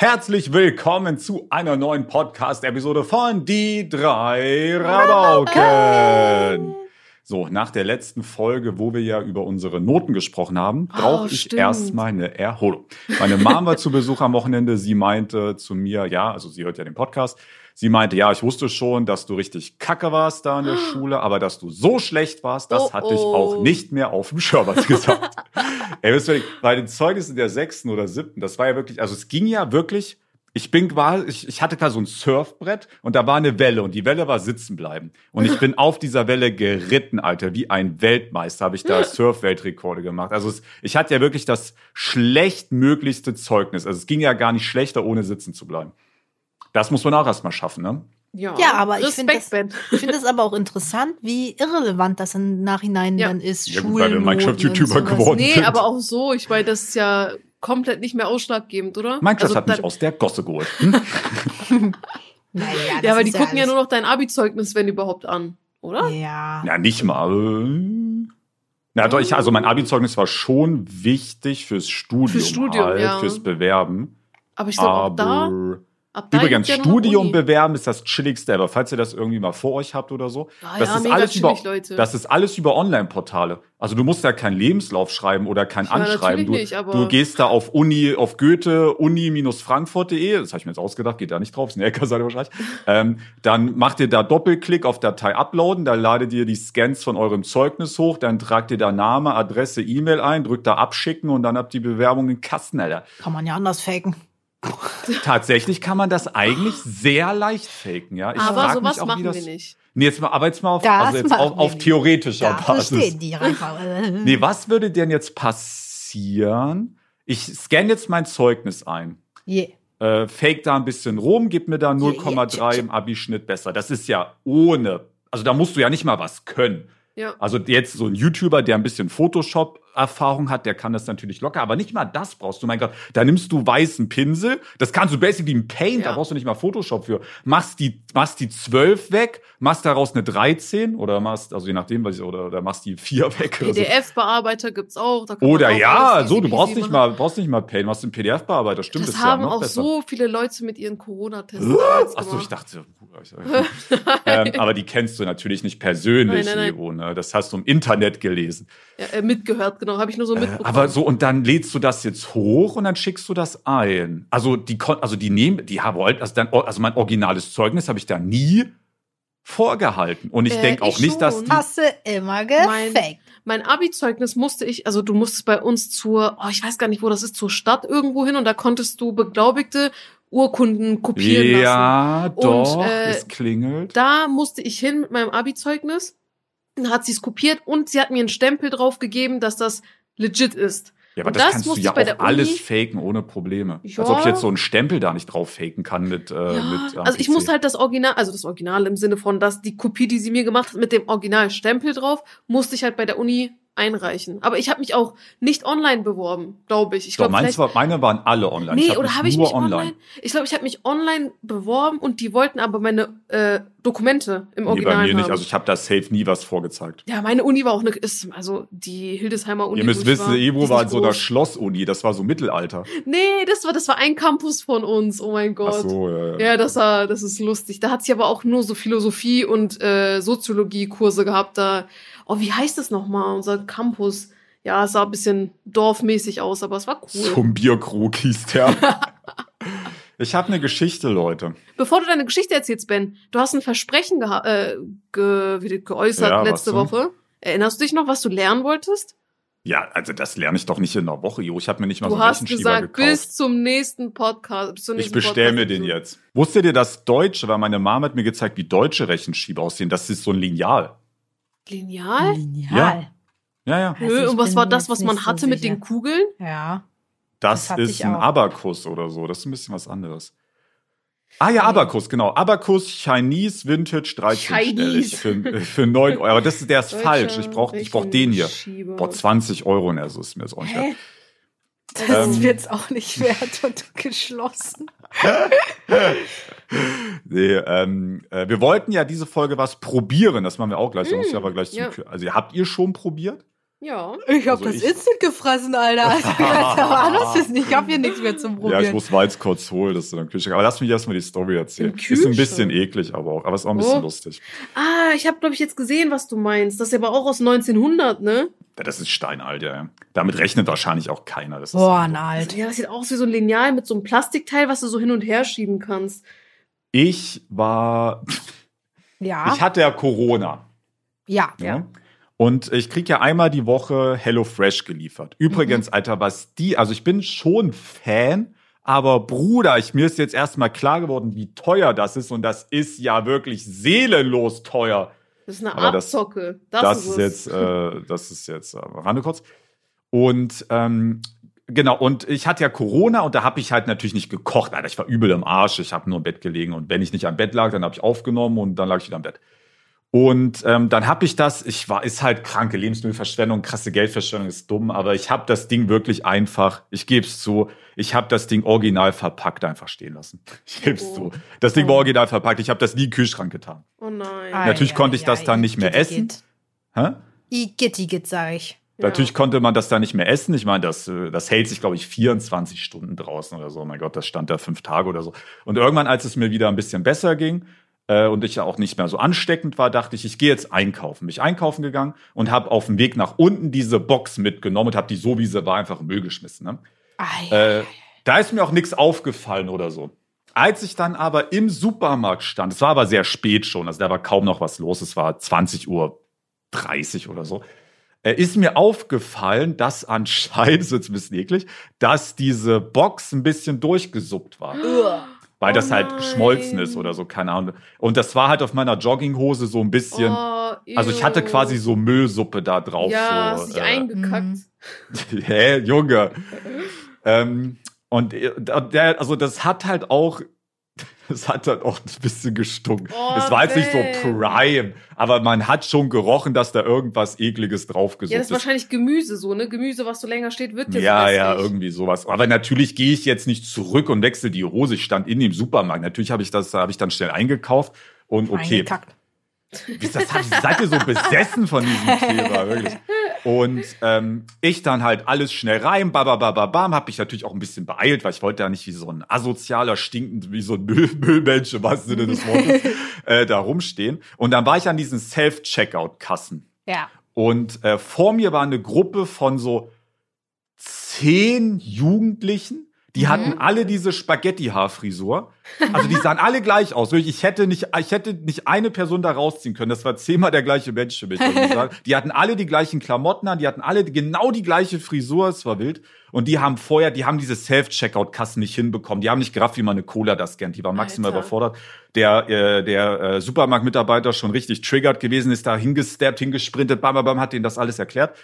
Herzlich willkommen zu einer neuen Podcast-Episode von Die drei Rabauken. So, nach der letzten Folge, wo wir ja über unsere Noten gesprochen haben, brauche ich stimmt. erstmal eine Erholung. Meine Mom war zu Besuch am Wochenende. Sie meinte zu mir, ja, also sie hört ja den Podcast. Sie meinte, ja, ich wusste schon, dass du richtig kacke warst da in der Schule, aber dass du so schlecht warst, das Oh, hatte ich oh. auch nicht mehr auf dem Schirm, hat sie gesagt. Ey, wisst ihr, bei den Zeugnissen der sechsten oder siebten, das war ja wirklich, also es ging ja wirklich, ich bin quasi, ich, ich hatte da so ein Surfbrett und da war eine Welle und die Welle war sitzen bleiben. Und ich bin auf dieser Welle geritten, Alter, wie ein Weltmeister habe ich da Surf-Weltrekorde gemacht. Also es, ich hatte ja wirklich das schlechtmöglichste Zeugnis. Also es ging ja gar nicht schlechter, ohne sitzen zu bleiben. Das muss man auch erstmal schaffen, ne? Ja, Ja, aber ich finde das, ich finde das aber auch interessant, wie irrelevant das im Nachhinein Ja. dann ist. Ja, gut, weil wir Minecraft-YouTuber geworden Nee, sind. aber auch so. Ich meine, das ist ja komplett nicht mehr ausschlaggebend, oder? Minecraft Also hat mich aus der Gosse geholt. Hm? Naja, Ja, aber die gucken ja nur noch dein Abi-Zeugnis, wenn überhaupt an, oder? Ja. Ja, nicht mal. Na doch, ich, also mein Abi-Zeugnis war schon wichtig fürs Studium, Fürs Studium, halt, ja. fürs Bewerben. Aber ich glaube auch da, ab da übrigens, ja Studium bewerben ist das chilligste ever, falls ihr das irgendwie mal vor euch habt oder so. Ah das ja, ist mega alles über, chillig, Leute. das ist alles über Online-Portale. Also du musst ja keinen Lebenslauf schreiben oder kein Ja, Anschreiben. Du, nicht, aber- du gehst da auf Uni, auf Goethe, uni-frankfurt.de, das habe ich mir jetzt ausgedacht, geht da nicht drauf, ist eine Eckerseite wahrscheinlich. ähm, dann macht ihr da Doppelklick auf Datei uploaden, da ladet ihr die Scans von eurem Zeugnis hoch, dann tragt ihr da Name, Adresse, E-Mail ein, drückt da abschicken und dann habt ihr die Bewerbung in den Kasten, Alter. Kann man ja anders faken. Tatsächlich kann man das eigentlich sehr leicht faken, ja. Ich aber sowas mich auch, machen das, wir nicht. Nee, jetzt mal, aber jetzt mal auf, Das also jetzt auf, auf theoretischer Dafür Basis. stehen die. Nee, was würde denn jetzt passieren? Ich scanne jetzt mein Zeugnis ein. Yeah. Äh, fake da ein bisschen rum, gib mir da 0,3 im Abischnitt besser. Das ist ja ohne. Also da musst du ja nicht mal was können. Ja. Also jetzt so ein YouTuber, der ein bisschen Photoshop-Erfahrung hat, der kann das natürlich locker, aber nicht mal das brauchst du, mein Gott. Da nimmst du weißen Pinsel, das kannst du basically im Paint, da Ja. brauchst du nicht mal Photoshop für. Machst die, machst die 12 weg, machst daraus eine 13 oder machst, also je nachdem, was ich, oder, oder machst die 4 weg. so. PDF-Bearbeiter gibt's auch. Da Oder auch ja, so, du brauchst nicht mal, brauchst nicht mal Paint, machst einen PDF-Bearbeiter, stimmt, Das ist haben ja noch auch besser. so viele Leute mit ihren Corona-Tests Achso, ich dachte, ähm, aber die kennst du natürlich nicht persönlich, Nein, nein, nein. Ivo, ne? Das hast du im Internet gelesen. Ja, äh, mitgehört, genau, habe ich nur so Äh, mitbekommen. aber so, und dann lädst du das jetzt hoch und dann schickst du das ein. Also die, also die nehmen, die haben, also, dann, also mein originales Zeugnis habe ich da nie vorgehalten. Und ich Äh, denke auch ich nicht, dass schon. die, Hast du immer Mein- gefaked. Mein Abi-Zeugnis musste ich, also du musstest bei uns zur, oh, ich weiß gar nicht, wo das ist, zur Stadt irgendwo hin und da konntest du beglaubigte Urkunden kopieren lassen. ja, doch, äh, es klingelt. Da musste ich hin mit meinem Abi-Zeugnis. Dann hat sie es kopiert und sie hat mir einen Stempel drauf gegeben, dass das legit ist. Ja, aber das, das kannst du ja ich bei auch der alles Uni- faken ohne Probleme. Ja. Als ob ich jetzt so einen Stempel da nicht drauf faken kann mit, äh, Ja, mit am also ich musste halt das Original, also das Original im Sinne von, dass die Kopie, die sie mir gemacht hat, mit dem Originalstempel drauf, musste ich halt bei der Uni einreichen. Aber ich habe mich auch nicht online beworben, glaube ich. Ich glaube, war, meine waren alle online. Nee, hab oder habe ich mich online? Ich glaube, ich habe mich online beworben und die wollten aber meine äh, Dokumente im Nee, Original bei mir nicht. haben. Also ich habe da safe nie was vorgezeigt. ja, meine Uni war auch eine, ist, also die Hildesheimer Uni. Ihr müsst wissen, Ebro war in nicht so einer. Schlossuni. Das war so Mittelalter. Nee, das war, das war ein Campus von uns. Oh mein Ach Gott. so, ja, ja. Ja, das war, das ist lustig. Da hat sie aber auch nur so Philosophie und äh, Soziologie-Kurse gehabt. Da, oh, wie heißt das nochmal? Unser Campus. Ja, es sah ein bisschen dorfmäßig aus, aber es war cool. Zum Bierkrug hieß der. ich habe eine Geschichte, Leute. Bevor du deine Geschichte erzählst, Ben, du hast ein Versprechen geha äh, ge geäußert Ja, letzte? Woche. Erinnerst du dich noch, was du lernen wolltest? Ja, also das lerne ich doch nicht in einer Woche, Jo. Ich habe mir nicht mal Du so einen hast Rechenschieber gesagt, gekauft. bis zum nächsten Podcast. Bis zur Ich nächsten bestell mir den jetzt. Wusstet ihr, dass Deutsche, weil meine Mama hat mir gezeigt, wie deutsche Rechenschieber aussehen. Das ist so ein Lineal. Lineal? Lineal. Ja, ja. Also Nö, ich und was war das, was man nicht so hatte mit den Kugeln? Ja. Das, Das ist ein. Abakus oder so. Das ist ein bisschen was anderes. Ah ja, Abakus, genau. Abakus Chinese Vintage 13 Chinese. für, für 9 Euro. Aber das ist, der ist Deutscher falsch. Ich brauche ich brauch den hier. Rechenschieber. Boah, 20 Euro. Er so ist mir jetzt auch nicht wert. Das Ähm. wird's auch nicht wert und geschlossen. Nee, ähm, äh, wir wollten ja diese Folge was probieren. Das machen wir auch gleich. Zum ja. Also habt ihr schon probiert? Ja. Ich hab Also das ich- instant gefressen, Alter. Also, nicht. Ich hab hier nichts mehr zum Probieren. Ja, ich muss Weiz kurz holen, das ist in der Küche. Aber lass mich erstmal die Story erzählen. Im Ist ein bisschen Kühlschrank? eklig, aber auch, aber ist auch ein bisschen Oh. lustig. Ah, ich habe glaube ich jetzt gesehen, was du meinst. Das ist aber auch aus 1900, ne? Ja, Das ist steinalt, ja. Damit rechnet wahrscheinlich auch keiner. Das ist Boah, na alt. Ja, das sieht aus wie so ein Lineal mit so einem Plastikteil, was du so hin und her schieben kannst. Ich war, Ja. ich hatte ja Corona. ja. Ja. Und ich krieg ja einmal die Woche HelloFresh geliefert. Übrigens, Mhm. Alter, was die, also ich bin schon Fan, aber Bruder, ich, mir ist jetzt erstmal klar geworden, wie teuer das ist. Und das ist ja wirklich seelenlos teuer. Das ist eine Aber das- Abzocke. Das, Das, ist, ist es. jetzt, äh, das ist jetzt äh, Rande kurz. Und ähm, genau, und ich hatte ja Corona und da habe ich halt natürlich nicht gekocht. Alter, ich war übel im Arsch. Ich habe nur im Bett gelegen und wenn ich nicht am Bett lag, dann habe ich aufgenommen und dann lag ich wieder am Bett. Und ähm, dann habe ich das, ich war, ist halt kranke Lebensmittelverschwendung, krasse Geldverschwendung, ist dumm, aber ich habe das Ding wirklich einfach, ich gebe es zu, ich habe das Ding original verpackt einfach stehen lassen. Ich gebe es Oh. zu. Das Ding war original verpackt, ich habe das nie in den Kühlschrank getan. Oh nein. Ei, Natürlich ei, konnte ich ei, das dann nicht mehr essen. Hä? Igitt, sag ich. Ja. Natürlich konnte man das da nicht mehr essen. Ich meine, das, äh, das hält sich, glaube ich, 24 Stunden draußen oder so. Oh mein Gott, das stand da fünf Tage oder so. Und irgendwann, als es mir wieder ein bisschen besser ging äh, und ich ja auch nicht mehr so ansteckend war, dachte ich, ich gehe jetzt einkaufen. Bin ich einkaufen gegangen und habe auf dem Weg nach unten diese Box mitgenommen und habe die so, wie sie war, einfach im Müll geschmissen. Ne? Äh, da ist mir auch nichts aufgefallen oder so. Als ich dann aber im Supermarkt stand, es war aber sehr spät schon, also da war kaum noch was los, es war 20 Uhr 30 oder so, äh, ist mir aufgefallen, dass anscheinend, ist jetzt ein bisschen eklig, dass diese Box ein bisschen durchgesuppt war. Weil Oh das halt geschmolzen ist oder so, keine Ahnung. Und das war halt auf meiner Jogginghose so ein bisschen, Oh, also ich hatte quasi so Müllsuppe da drauf. Ja, so, hast äh, eingekackt. Hä, Junge. ähm, und äh, der, also das hat halt auch, das hat halt auch ein bisschen gestunken. Oh, es war jetzt nicht so prime, aber man hat schon gerochen, dass da irgendwas ekliges Ja, draufgesucht das ist wahrscheinlich Gemüse so, ne? Gemüse, was so länger steht, wird jetzt ja, ja, irgendwie sowas. Aber natürlich gehe ich jetzt nicht zurück und wechsle die Hose. Ich stand in dem Supermarkt. Natürlich habe ich das, habe ich dann schnell eingekauft und okay. Eingekackt. Wie ist das, seid ihr so besessen von diesem Thema, wirklich? Und ähm, ich dann halt alles schnell rein, babababam, hab mich natürlich auch ein bisschen beeilt, weil ich wollte ja nicht wie so ein asozialer, stinkend, wie so ein Müll, Müllmensch im wahrsten Sinne des Wortes, äh, da rumstehen. Und dann war ich an diesen Self-Checkout-Kassen. Ja. Und äh, vor mir war eine Gruppe von so zehn Jugendlichen. Die hatten alle diese Spaghetti-Haarfrisur. Also die sahen alle gleich aus. Ich hätte nicht, ich hätte nicht eine Person da rausziehen können. Das war zehnmal der gleiche Mensch für mich. muss ich sagen. Die hatten alle die gleichen Klamotten an, die hatten alle genau die gleiche Frisur. Es war wild. Und die haben vorher, die haben diese Self-Checkout-Kassen nicht hinbekommen. Die haben nicht gerafft, wie man eine Cola das scannt. Die war maximal Alter. überfordert. Der, äh, der äh, Supermarktmitarbeiter schon richtig triggert gewesen, ist da hingesteppt, hingesprintet, bam, bam, bam, hat denen das alles erklärt.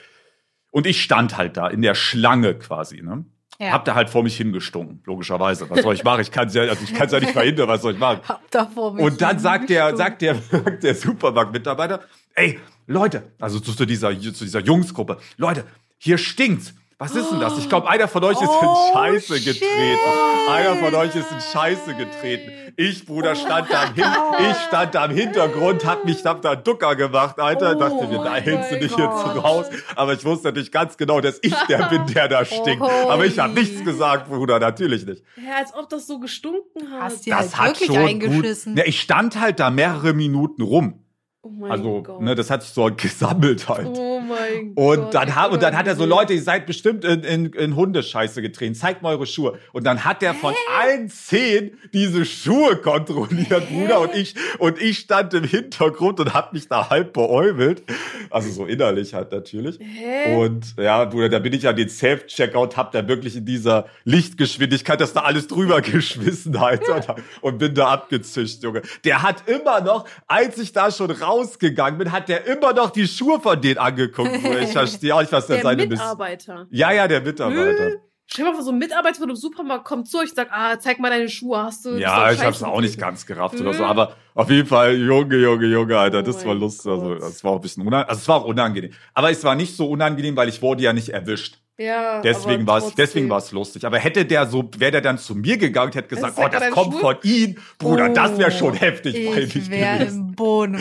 Und ich stand halt da in der Schlange quasi, ne? Ja. Hab da halt vor mich hingestunken, logischerweise. Was soll ich machen? Ich kann ja, also ich kann ja nicht verhindern, was soll ich machen? Hab da vor mich Und dann sagt der, sagt der, sagt der Supermarktmitarbeiter, ey, Leute, also zu, zu dieser, zu dieser Jungsgruppe, Leute, hier stinkt's. Was ist denn das? Ich glaube, einer von euch ist Oh, in Scheiße shit. getreten. Einer von euch ist in Scheiße getreten. Ich, Bruder, stand da, hin, ich stand da im Hintergrund, hab mich, hab da Ducker gemacht, Alter. Oh dachte mir, da hältst du dich jetzt raus. Aber ich wusste natürlich ganz genau, dass ich der bin, der da stinkt. Aber ich habe nichts gesagt, Bruder, natürlich nicht. Ja, als ob das so gestunken hat. Hast die Das halt hat wirklich schon eingeschissen. gut. Ja, ich stand halt da mehrere Minuten rum. Oh mein Also, Gott. ne, das hat sich so gesammelt halt. oh mein Gott. Und dann, hat, und dann hat er so. Leute, ihr seid bestimmt in, in, in Hundescheiße getreten, zeigt mal eure Schuhe. Und dann hat er von allen zehn diese Schuhe kontrolliert, Bruder. Und ich, und ich stand im Hintergrund und hab mich da halb beäumelt. Also so innerlich halt natürlich. Hä? Und ja, Bruder, da bin ich an den Self-Checkout, hab da wirklich in dieser Lichtgeschwindigkeit das da alles drüber geschmissen, Alter. Und bin da abgezischt, Junge. Der hat immer noch, als ich da schon rausgegangen bin, hat der immer noch die Schuhe von denen angeguckt. Ich verstehe auch nicht, was der, der seine. Mitarbeiter. Ja, ja, der Mitarbeiter. Stell dir mal vor, so ein Mitarbeiter von einem Supermarkt kommt zu euch, sagt, ah, zeig mal deine Schuhe, hast du. Ja, ich hab's auch nicht ganz gerafft oder so, Mhm. aber auf jeden Fall, Junge, Junge, Junge, Alter, Oh das war lustig. Also, das war auch ein bisschen unangenehm. Also, es war auch unangenehm. Aber es war nicht so unangenehm, weil ich wurde ja nicht erwischt. Ja, Deswegen war es, deswegen war es lustig. Aber hätte der so, wäre der dann zu mir gegangen, und hätte gesagt, Das oh, das kommt schwul. von ihm, Bruder, das wäre schon Oh, heftig, Ich wäre im Boden.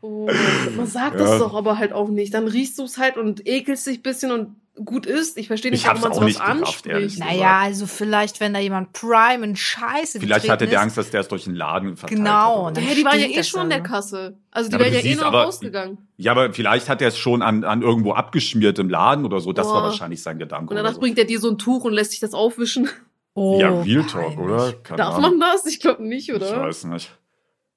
Oh, man sagt Ja. das doch aber halt auch nicht. Dann riechst du es halt und ekelst dich ein bisschen und gut ist. Ich verstehe nicht, Ich warum man sowas nicht gerafft, anspricht. gesagt. Naja, also vielleicht, wenn da jemand Prime in Scheiße Vielleicht hatte der. Angst, dass der es durch den Laden verteilt Genau, hat. Ja, die waren ja eh schon an dann, der? Kasse. Also die Ja, wären ja eh noch aber- rausgegangen. Ja, aber vielleicht hat er es schon an, an irgendwo abgeschmiert im Laden oder so. Das war Boah. wahrscheinlich sein Gedanke. Und oder danach so. bringt er dir so ein Tuch und lässt sich das aufwischen. Oh, ja, Real Talk, oder? Keine Darf Ahnung. man das? Ich glaube nicht, Ich oder? weiß nicht.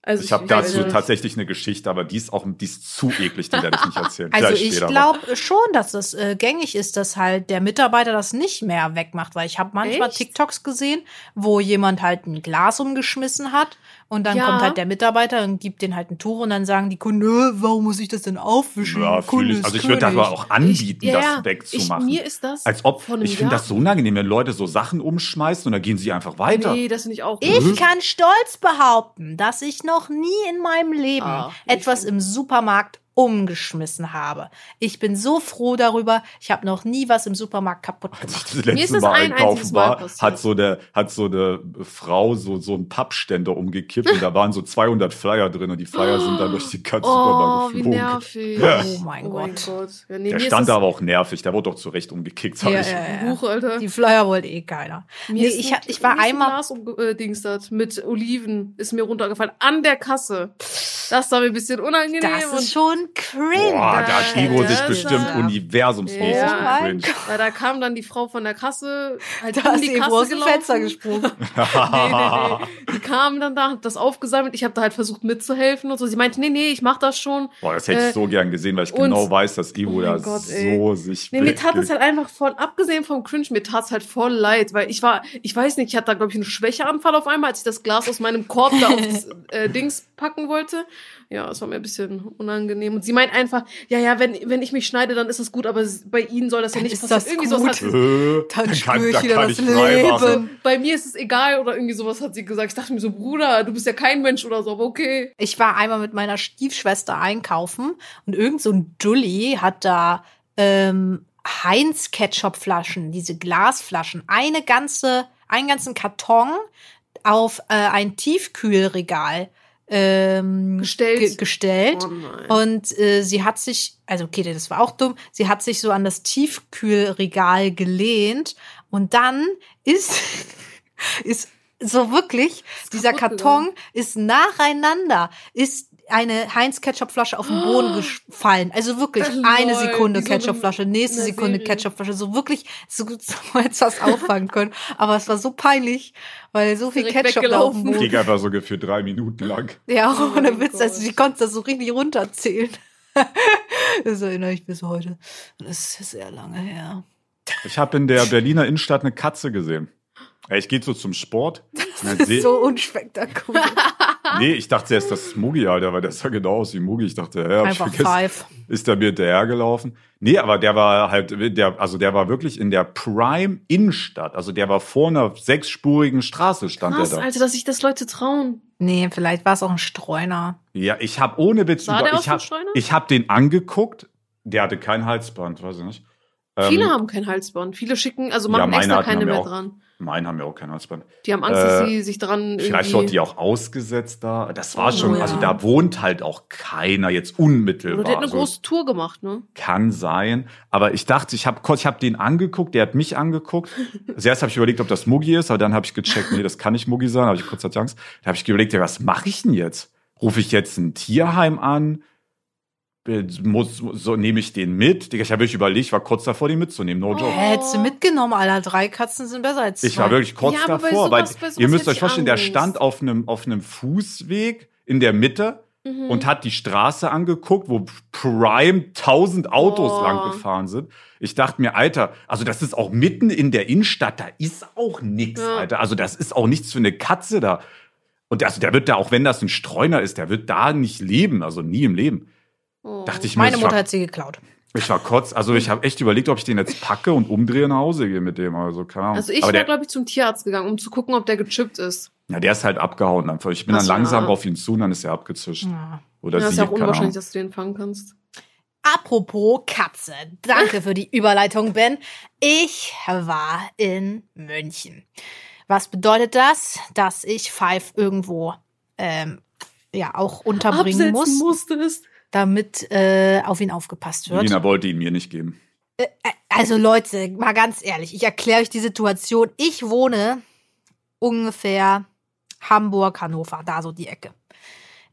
Also Ich habe dazu nicht. tatsächlich eine Geschichte, aber die ist auch die ist zu eklig, die werde ich nicht erzählen. Also Vielleicht ich glaube schon, dass es äh, gängig ist, dass halt der Mitarbeiter das nicht mehr wegmacht, weil ich habe manchmal Echt? TikToks gesehen, wo jemand halt ein Glas umgeschmissen hat und dann Ja. kommt halt der Mitarbeiter und gibt den halt ein Tuch und dann sagen die Kunden, "Äh, warum muss ich das denn aufwischen? Ja, Kunde ich. Also ich würde das König." aber auch anbieten, Ich- ja, das wegzumachen. Ich, mir ist das Als ob, ich finde das so unangenehm, wenn Leute so Sachen umschmeißen und dann gehen sie einfach weiter. Nee, das finde ich auch. Ich kann stolz behaupten, dass ich noch nie in meinem Leben Ah, etwas im Supermarkt umgeschmissen habe. Ich bin so froh darüber. Ich habe noch nie was im Supermarkt kaputt Als ich gemacht. das Mir ist letzte das Mal ein einziges einkaufen Mal war, passiert. hat so der, hat so eine Frau so, so einen Pappständer umgekippt und da waren so 200 Flyer drin und die Flyer sind dann durch den ganzen Oh, Supermarkt wie geflogen. nervig. Ja. Oh mein Oh mein Gott. Gott. Ja, nee, Der stand aber auch nervig, der wurde doch zurecht umgekickt, Ja, ich. ja, ja. Buch, Alter. Die Flyer wollte eh keiner. Mir Nee, ist ich, ein- hab, ich war ein einmal. Glas umgedingstert mit Oliven, ist mir runtergefallen. An der Kasse. Das war mir ein bisschen unangenehm. Das ist schon cringe. Boah, da hat Ivo sich bestimmt war- universumsmäßig Ja. Oh gecringed. weil da kam dann die Frau von der Kasse halt Da um die Kasse aus dem. Fenster gesprungen. nee, nee, nee. Die kam dann da, hat das aufgesammelt. Ich habe da halt versucht mitzuhelfen und so. Sie meinte, nee, nee, ich mach das schon. Boah, das hätte ich Äh, so gern gesehen, weil ich genau weiß, dass Ivo Oh da Gott, ey. so sich Nee, mir tat es halt einfach voll, abgesehen vom Cringe, mir tat es halt voll leid, weil ich war, ich weiß nicht, ich hatte da, glaube ich, einen Schwächeanfall auf einmal, als ich das Glas aus meinem Korb da aufs äh, Dings packen wollte. Ja, es war mir ein bisschen unangenehm. Und sie meint einfach, ja, ja, wenn, wenn ich mich schneide, dann ist das gut, aber bei ihnen soll das ja Dann nicht ist passieren. das Irgendwie gut. sowas hat sie, Äh, Dann spür ich da wieder kann das. Leben. bei mir ist es egal oder irgendwie sowas hat sie gesagt. Ich dachte mir so, Bruder, du bist ja kein Mensch oder so, aber okay. Ich war einmal mit meiner Stiefschwester einkaufen und irgend so ein Dulli hat da ähm, Heinz Ketchup-Flaschen, diese Glasflaschen, eine ganze, einen ganzen Karton auf äh, ein Tiefkühlregal ähm, Gestellt. ge gestellt. Oh. Und äh, sie hat sich, also okay, das war auch dumm, sie hat sich so an das Tiefkühlregal gelehnt und dann ist, ist so wirklich, dieser Karton ist nacheinander, ist eine Heinz-Ketchup-Flasche auf den Boden gefallen. Also wirklich Ach, eine lol, Sekunde so Ketchup-Flasche, nächste Sekunde. Ketchup-Flasche. So wirklich, so, so hätte was auffangen können. Aber es war so peinlich, weil so viel Direkt Ketchup da auf dem. Boden. Ging einfach so gefühlt drei Minuten lang. Ja, Oh ohne Witz, also die konnte das so richtig runterzählen. das erinnere ich bis heute. Das ist sehr lange her. Ich habe in der Berliner Innenstadt eine Katze gesehen. Ey, Ich gehe so zum Sport. dann seh- So unspektakulär. Nee, ich dachte erst, das ist Mugi, Alter, weil der sah genau aus wie Mugi. Ich dachte, ja, hab ich Einfach vergessen. five. Ist der mir hinterhergelaufen? Nee, aber der war halt, der, also der war wirklich in der Prime Innenstadt. Also der war vor einer sechsspurigen Straße stand Krass, er da. Alter, dass sich das Leute trauen. Nee, vielleicht war es auch ein Streuner. Ja, ich habe ohne Witz Sah über, der ich habe Streuner? ich hab den angeguckt. Der hatte kein Halsband, weiß ich nicht. Viele Ähm, haben kein Halsband. Viele schicken, also Ja, machen meine extra keine ja mehr auch- dran. Meinen haben ja auch kein Halsband. Die haben Angst, dass Äh, sie sich dran Vielleicht wurde die auch ausgesetzt da. Das war Oh, schon, ja. also da wohnt halt auch keiner jetzt unmittelbar. Oder der hat eine Also, große Tour gemacht, ne? Kann sein. Aber ich dachte, ich habe ich hab den angeguckt, der hat mich angeguckt. Zuerst habe ich überlegt, ob das Muggi ist, aber dann habe ich gecheckt, nee, das kann nicht Muggi sein. habe ich kurz hatte Angst. Da habe ich überlegt, ja, was mache ich denn jetzt? Rufe ich jetzt ein Tierheim an? Äh, Muss, so nehme ich den mit? Digga, Ich habe wirklich überlegt, ich war kurz davor, den mitzunehmen. No Oh. joke. Hättest du mitgenommen, Alter. Drei Katzen sind besser als zwei. Ich war wirklich kurz Ja, davor, weil sowas- ihr müsst euch vorstellen, der stand auf einem, auf einem Fußweg in der Mitte Mhm. und hat die Straße angeguckt, wo Prime tausend Autos Oh. lang gefahren sind. Ich dachte mir, Alter, also das ist auch mitten in der Innenstadt, da ist auch nix, Ja. Alter. Also das ist auch nichts für eine Katze da. Und also der wird da, auch wenn das ein Streuner ist, der wird da nicht leben, also nie im Leben. Oh. Dachte ich mir, Meine ich Mutter war, hat sie geklaut. ich war kurz, also ich habe echt überlegt, ob ich den jetzt packe und umdrehe und nach Hause gehe mit dem, also keine Ahnung. Also ich Aber wäre, glaube ich, zum Tierarzt gegangen, um zu gucken, ob der gechippt ist. ja, der ist halt abgehauen einfach. Ich bin Ach dann langsam ja. auf ihn zu und dann ist er abgezischt. Ja. Oder ja, sie, ist ja auch unwahrscheinlich, Ahnung. dass du den fangen kannst. apropos Katze. Danke für die Überleitung, Ben. Ich war in München. Was bedeutet das? Dass ich Five irgendwo ähm, ja auch unterbringen Absetzen muss, musstest. Damit äh, auf ihn aufgepasst wird. Lina wollte ihn mir nicht geben. Also Leute, mal ganz ehrlich, ich erkläre euch die Situation. Ich wohne ungefähr Hamburg, Hannover, da so die Ecke.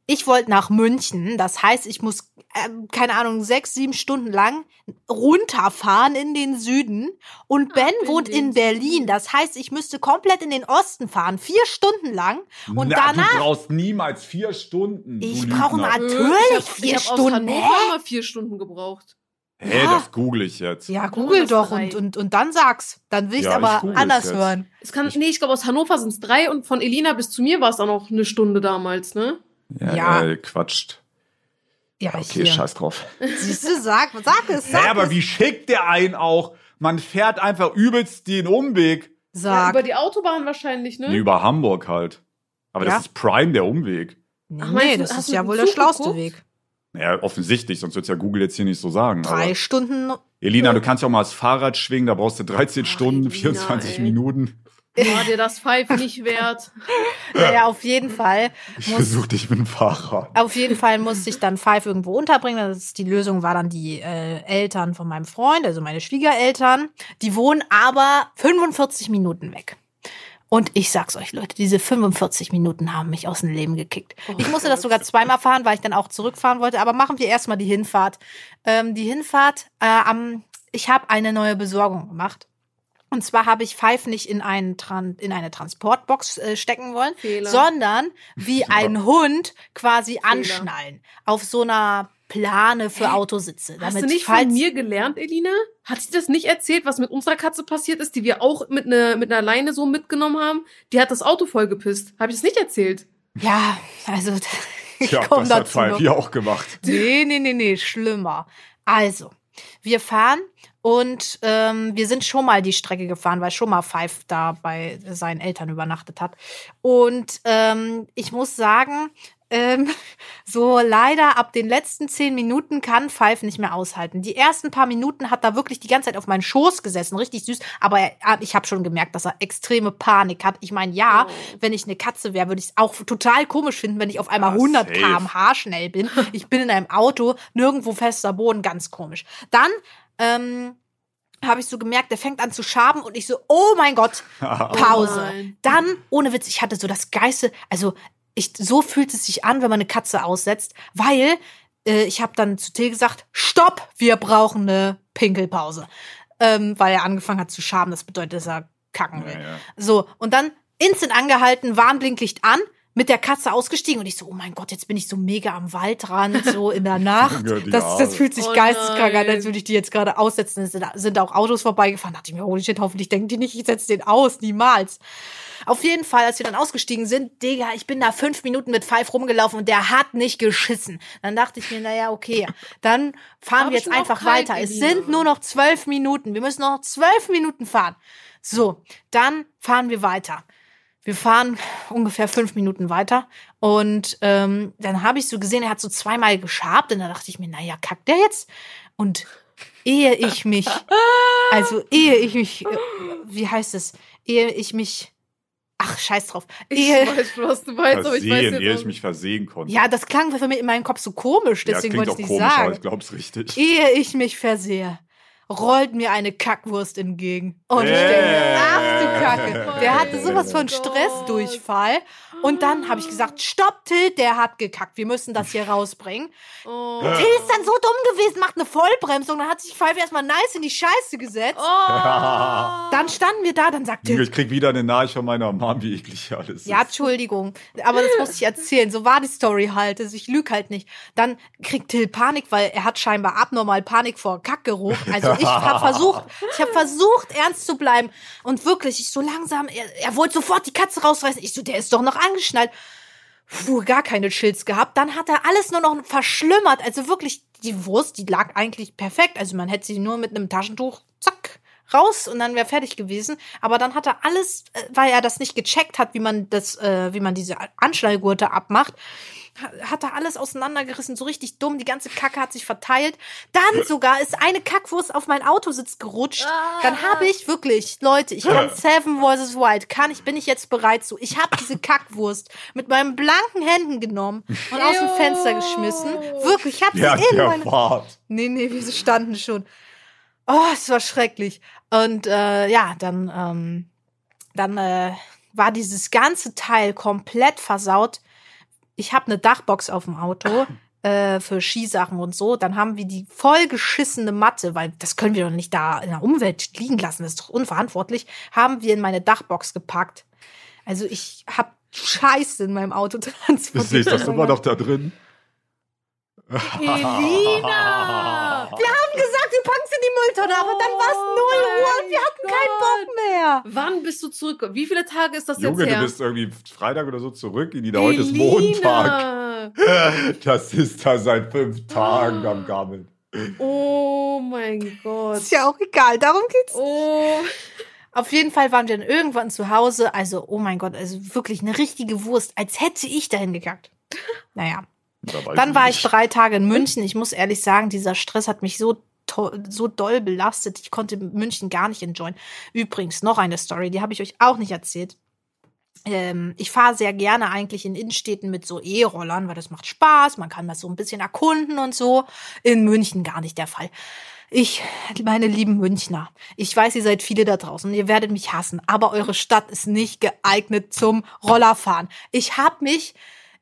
Ich wollte nach München, das heißt, ich muss, äh, keine Ahnung, sechs, sieben Stunden lang runterfahren in den Süden. Und Ben in wohnt in Berlin, das heißt, ich müsste komplett in den Osten fahren, vier Stunden lang. Und Na, danach, Du brauchst niemals vier Stunden. Ich brauche Natürlich ich hab, vier ich hab Stunden, Hannover hä? immer vier Stunden gebraucht. Hä, Ja. das google ich jetzt. ja, google doch drei. und, und, und dann sag's. Dann will ich's Ja, ich aber google anders jetzt. hören. Es kann, nee, ich glaube, aus Hannover sind es drei und von Elina bis zu mir war es auch noch eine Stunde damals, ne? Ja, Ja. Äh, quatscht. Ja, Okay, hier. scheiß drauf. Siehst du, sag, sag es, sag Hä, aber es. wie schickt der einen auch? Man fährt einfach übelst den Umweg. Ja, Sag. über die Autobahn wahrscheinlich, ne? Nee, über Hamburg halt. Aber Ja. das ist Prime, der Umweg. Nee, Ach, nee, das ist ja wohl der schlauste? Weg. Ja, offensichtlich, sonst wird's ja Google jetzt hier nicht so sagen. Drei Aber Stunden. Elina, du kannst ja auch mal das Fahrrad schwingen, da brauchst du 13 Ach, Stunden, Elina, 24 ey. Minuten. War dir das Five nicht wert? Naja, auf jeden Fall. Ich Muss, versuch dich mit dem Fahrrad. auf jeden Fall musste ich dann Five irgendwo unterbringen. Das ist, die Lösung war dann die äh, Eltern von meinem Freund, also meine Schwiegereltern. Die wohnen aber 45 Minuten weg. Und ich sag's euch, Leute, diese 45 Minuten haben mich aus dem Leben gekickt. Oh ich musste das sogar zweimal fahren, weil ich dann auch zurückfahren wollte. Aber machen wir erstmal die Hinfahrt. Ähm, die Hinfahrt, äh, am, ich habe eine neue Besorgung gemacht. Und zwar habe ich Five nicht in, einen Tran in eine Transportbox äh, stecken wollen, Fehler. sondern wie ein Hund quasi anschnallen. Auf so einer Plane für Autositze. Hast du nicht von mir gelernt, Elina? Hat sie das nicht erzählt, was mit unserer Katze passiert ist, die wir auch mit, ne, mit einer Leine so mitgenommen haben? Die hat das Auto vollgepisst. Habe ich das nicht erzählt? Ja, also ich Ja, komme das hat dazu. Five hier auch gemacht. Nee, nee, nee, nee, schlimmer. Also, wir fahren und ähm, wir sind schon mal die Strecke gefahren, weil schon mal Five da bei seinen Eltern übernachtet hat. Und ähm, ich muss sagen, ähm, so leider ab den letzten zehn Minuten kann Five nicht mehr aushalten. Die ersten paar Minuten hat er wirklich die ganze Zeit auf meinen Schoß gesessen, richtig süß. Aber er, ich habe schon gemerkt, dass er extreme Panik hat. Ich meine, ja, Oh. wenn ich eine Katze wäre, würde ich es auch total komisch finden, wenn ich auf einmal Ja, 100 safe. km/h schnell bin. Ich bin in einem Auto, nirgendwo fester Boden, ganz komisch. Dann ähm, habe ich so gemerkt, der fängt an zu schaben und ich so, oh mein Gott, Pause. nein. Dann, ohne Witz, ich hatte so das Geiste, also ich, so fühlt es sich an, wenn man eine Katze aussetzt, weil äh, ich habe dann zu Till gesagt, stopp, wir brauchen eine Pinkelpause. Ähm, weil er angefangen hat zu schaben, das bedeutet, dass er kacken will. Ja, ja. So, und dann instant angehalten, Warnblinklicht an, mit der Katze ausgestiegen und ich so, oh mein Gott, jetzt bin ich so mega am Waldrand, so in der Nacht. Ja, Das, das fühlt sich Oh geisteskrank an, als würde ich die jetzt gerade aussetzen. Es sind, sind auch Autos vorbeigefahren. dachte ich mir, holy shit, hoffentlich denken die nicht, ich setze den aus, niemals. Auf jeden Fall, als wir dann ausgestiegen sind, Digga, ich bin da fünf Minuten mit Five rumgelaufen und der hat nicht geschissen. Dann dachte ich mir, naja, okay, dann fahren wir jetzt einfach weiter. Es sind nur noch zwölf Minuten. Wir müssen noch zwölf Minuten fahren. So, dann fahren wir weiter. Wir fahren ungefähr fünf Minuten weiter und ähm, dann habe ich so gesehen, er hat so zweimal geschabt und da dachte ich mir, naja, kackt der jetzt? Und ehe ich mich, also ehe ich mich, äh, wie heißt es, ehe ich mich, ach, scheiß drauf, Ich ehe, weiß, was du meinst, aber ich weiß ehe ich mich versehen konnte. ja, das klang für mich in meinem Kopf so komisch, Ja, deswegen klingt wollte ich nicht komisch, aber sagen. ich glaub's richtig. Ehe ich mich versehe, rollt mir eine Kackwurst entgegen. Und ich denke, ach du Kacke. Der hatte sowas von Oh. Stressdurchfall. Und dann habe ich gesagt, stopp, Till, der hat gekackt. Wir müssen das hier rausbringen. Oh. Till ist dann so dumm gewesen, macht eine Vollbremsung. Dann hat sich Pfeife erstmal nice in die Scheiße gesetzt. Oh. Dann standen wir da, dann sagt Till, Ich krieg wieder eine Nachricht von meiner Mom, wie eklig alles Ja, ist. Entschuldigung. Aber das muss ich erzählen. So war die Story halt. Also ich lüge halt nicht. Dann kriegt Till Panik, weil er hat scheinbar abnormal Panik vor Kackgeruch. Also ich habe versucht, ich habe versucht, ernst zu bleiben. Und wirklich, ich so langsam, er, er wollte sofort die Katze rausreißen. Ich so, der ist doch noch angeschnallt. Puh, gar keine Chills gehabt. Dann hat er alles nur noch verschlimmert. Also wirklich, die Wurst, die lag eigentlich perfekt. Also man hätte sie nur mit einem Taschentuch, zack, raus und dann wäre fertig gewesen. Aber dann hat er alles, äh, weil er das nicht gecheckt hat, wie man das, äh, wie man diese Anschnallgurte abmacht, hat da alles auseinandergerissen, so richtig dumm. Die ganze Kacke hat sich verteilt. Dann sogar ist eine Kackwurst auf mein Autositz gerutscht. Dann habe ich wirklich, Leute, ich kann Seven vs. Wild, kann ich, bin ich jetzt bereit zu. Ich habe diese Kackwurst mit meinen blanken Händen genommen und aus dem. Fenster geschmissen. Wirklich, ich habe Ja, sie in der meine Fahrt. Nee, nee, wir standen schon. Oh, es war schrecklich. Und äh, ja, dann, ähm, dann äh, war dieses ganze Teil komplett versaut. Ich habe eine Dachbox auf dem Auto äh, für Skisachen und so. Dann haben wir die vollgeschissene Matte, weil das können wir doch nicht da in der Umwelt liegen lassen, das ist doch unverantwortlich, haben wir in meine Dachbox gepackt. Also ich habe Scheiße in meinem Auto transportiert. Ich sehe das immer noch da drin. Elina! Wir haben gesagt, in die Mülltonne, aber dann war es Oh 0 Uhr und wir hatten keinen. Bock mehr. Wann bist du zurück? Wie viele Tage ist das Junge, jetzt her? du bist irgendwie Freitag oder so zurück. Elina, heute ist Montag. Das ist da seit fünf Tagen am Gammeln. Oh mein Gott. Ist ja auch egal, darum geht's. Oh. Auf jeden Fall waren wir dann irgendwann zu Hause. Also, oh mein Gott, also wirklich eine richtige Wurst, als hätte ich dahin gekackt. Naja, Da weiß dann war ich drei Tage in München. Ich muss ehrlich sagen, dieser Stress hat mich so so doll belastet. Ich konnte München gar nicht enjoyen. Übrigens, noch eine Story, die habe ich euch auch nicht erzählt. Ähm, ich fahre sehr gerne eigentlich in Innenstädten mit so E-Rollern, weil das macht Spaß. Man kann das so ein bisschen erkunden und so. In München gar nicht der Fall. Ich, meine lieben Münchner, ich weiß, ihr seid viele da draußen ihr werdet mich hassen, aber eure Stadt ist nicht geeignet zum Rollerfahren. Ich habe mich,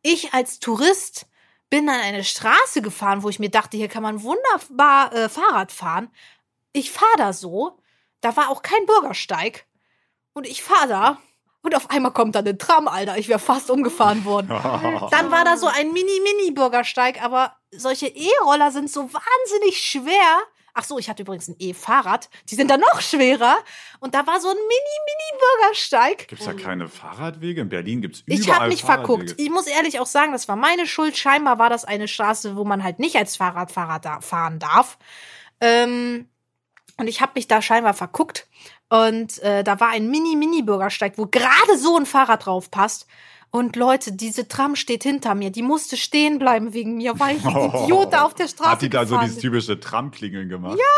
ich als Tourist, bin an eine Straße gefahren, wo ich mir dachte, hier kann man wunderbar äh, Fahrrad fahren. Ich fahre da so, da war auch kein Bürgersteig und ich fahre da und auf einmal kommt da eine Tram, Alter. Ich wäre fast umgefahren worden. Dann war da so ein Mini-Mini-Bürgersteig, aber solche E-Roller sind so wahnsinnig schwer. Ach so, ich hatte übrigens ein E-Fahrrad. Die sind dann noch schwerer. Und da war so ein Mini-Mini-Bürgersteig. Gibt's da keine Fahrradwege? In Berlin gibt's überall Ich habe mich verguckt. Ich muss ehrlich auch sagen, das war meine Schuld. Scheinbar war das eine Straße, wo man halt nicht als Fahrradfahrer da fahren darf. Ähm, und ich habe mich da scheinbar verguckt. Und äh, da war ein Mini-Mini-Bürgersteig, wo gerade so ein Fahrrad drauf passt. Und Leute, diese Tram steht hinter mir. Die musste stehen bleiben wegen mir, weil ich wie Idiot auf der Straße Hat die da so dieses typische Tramklingeln gemacht?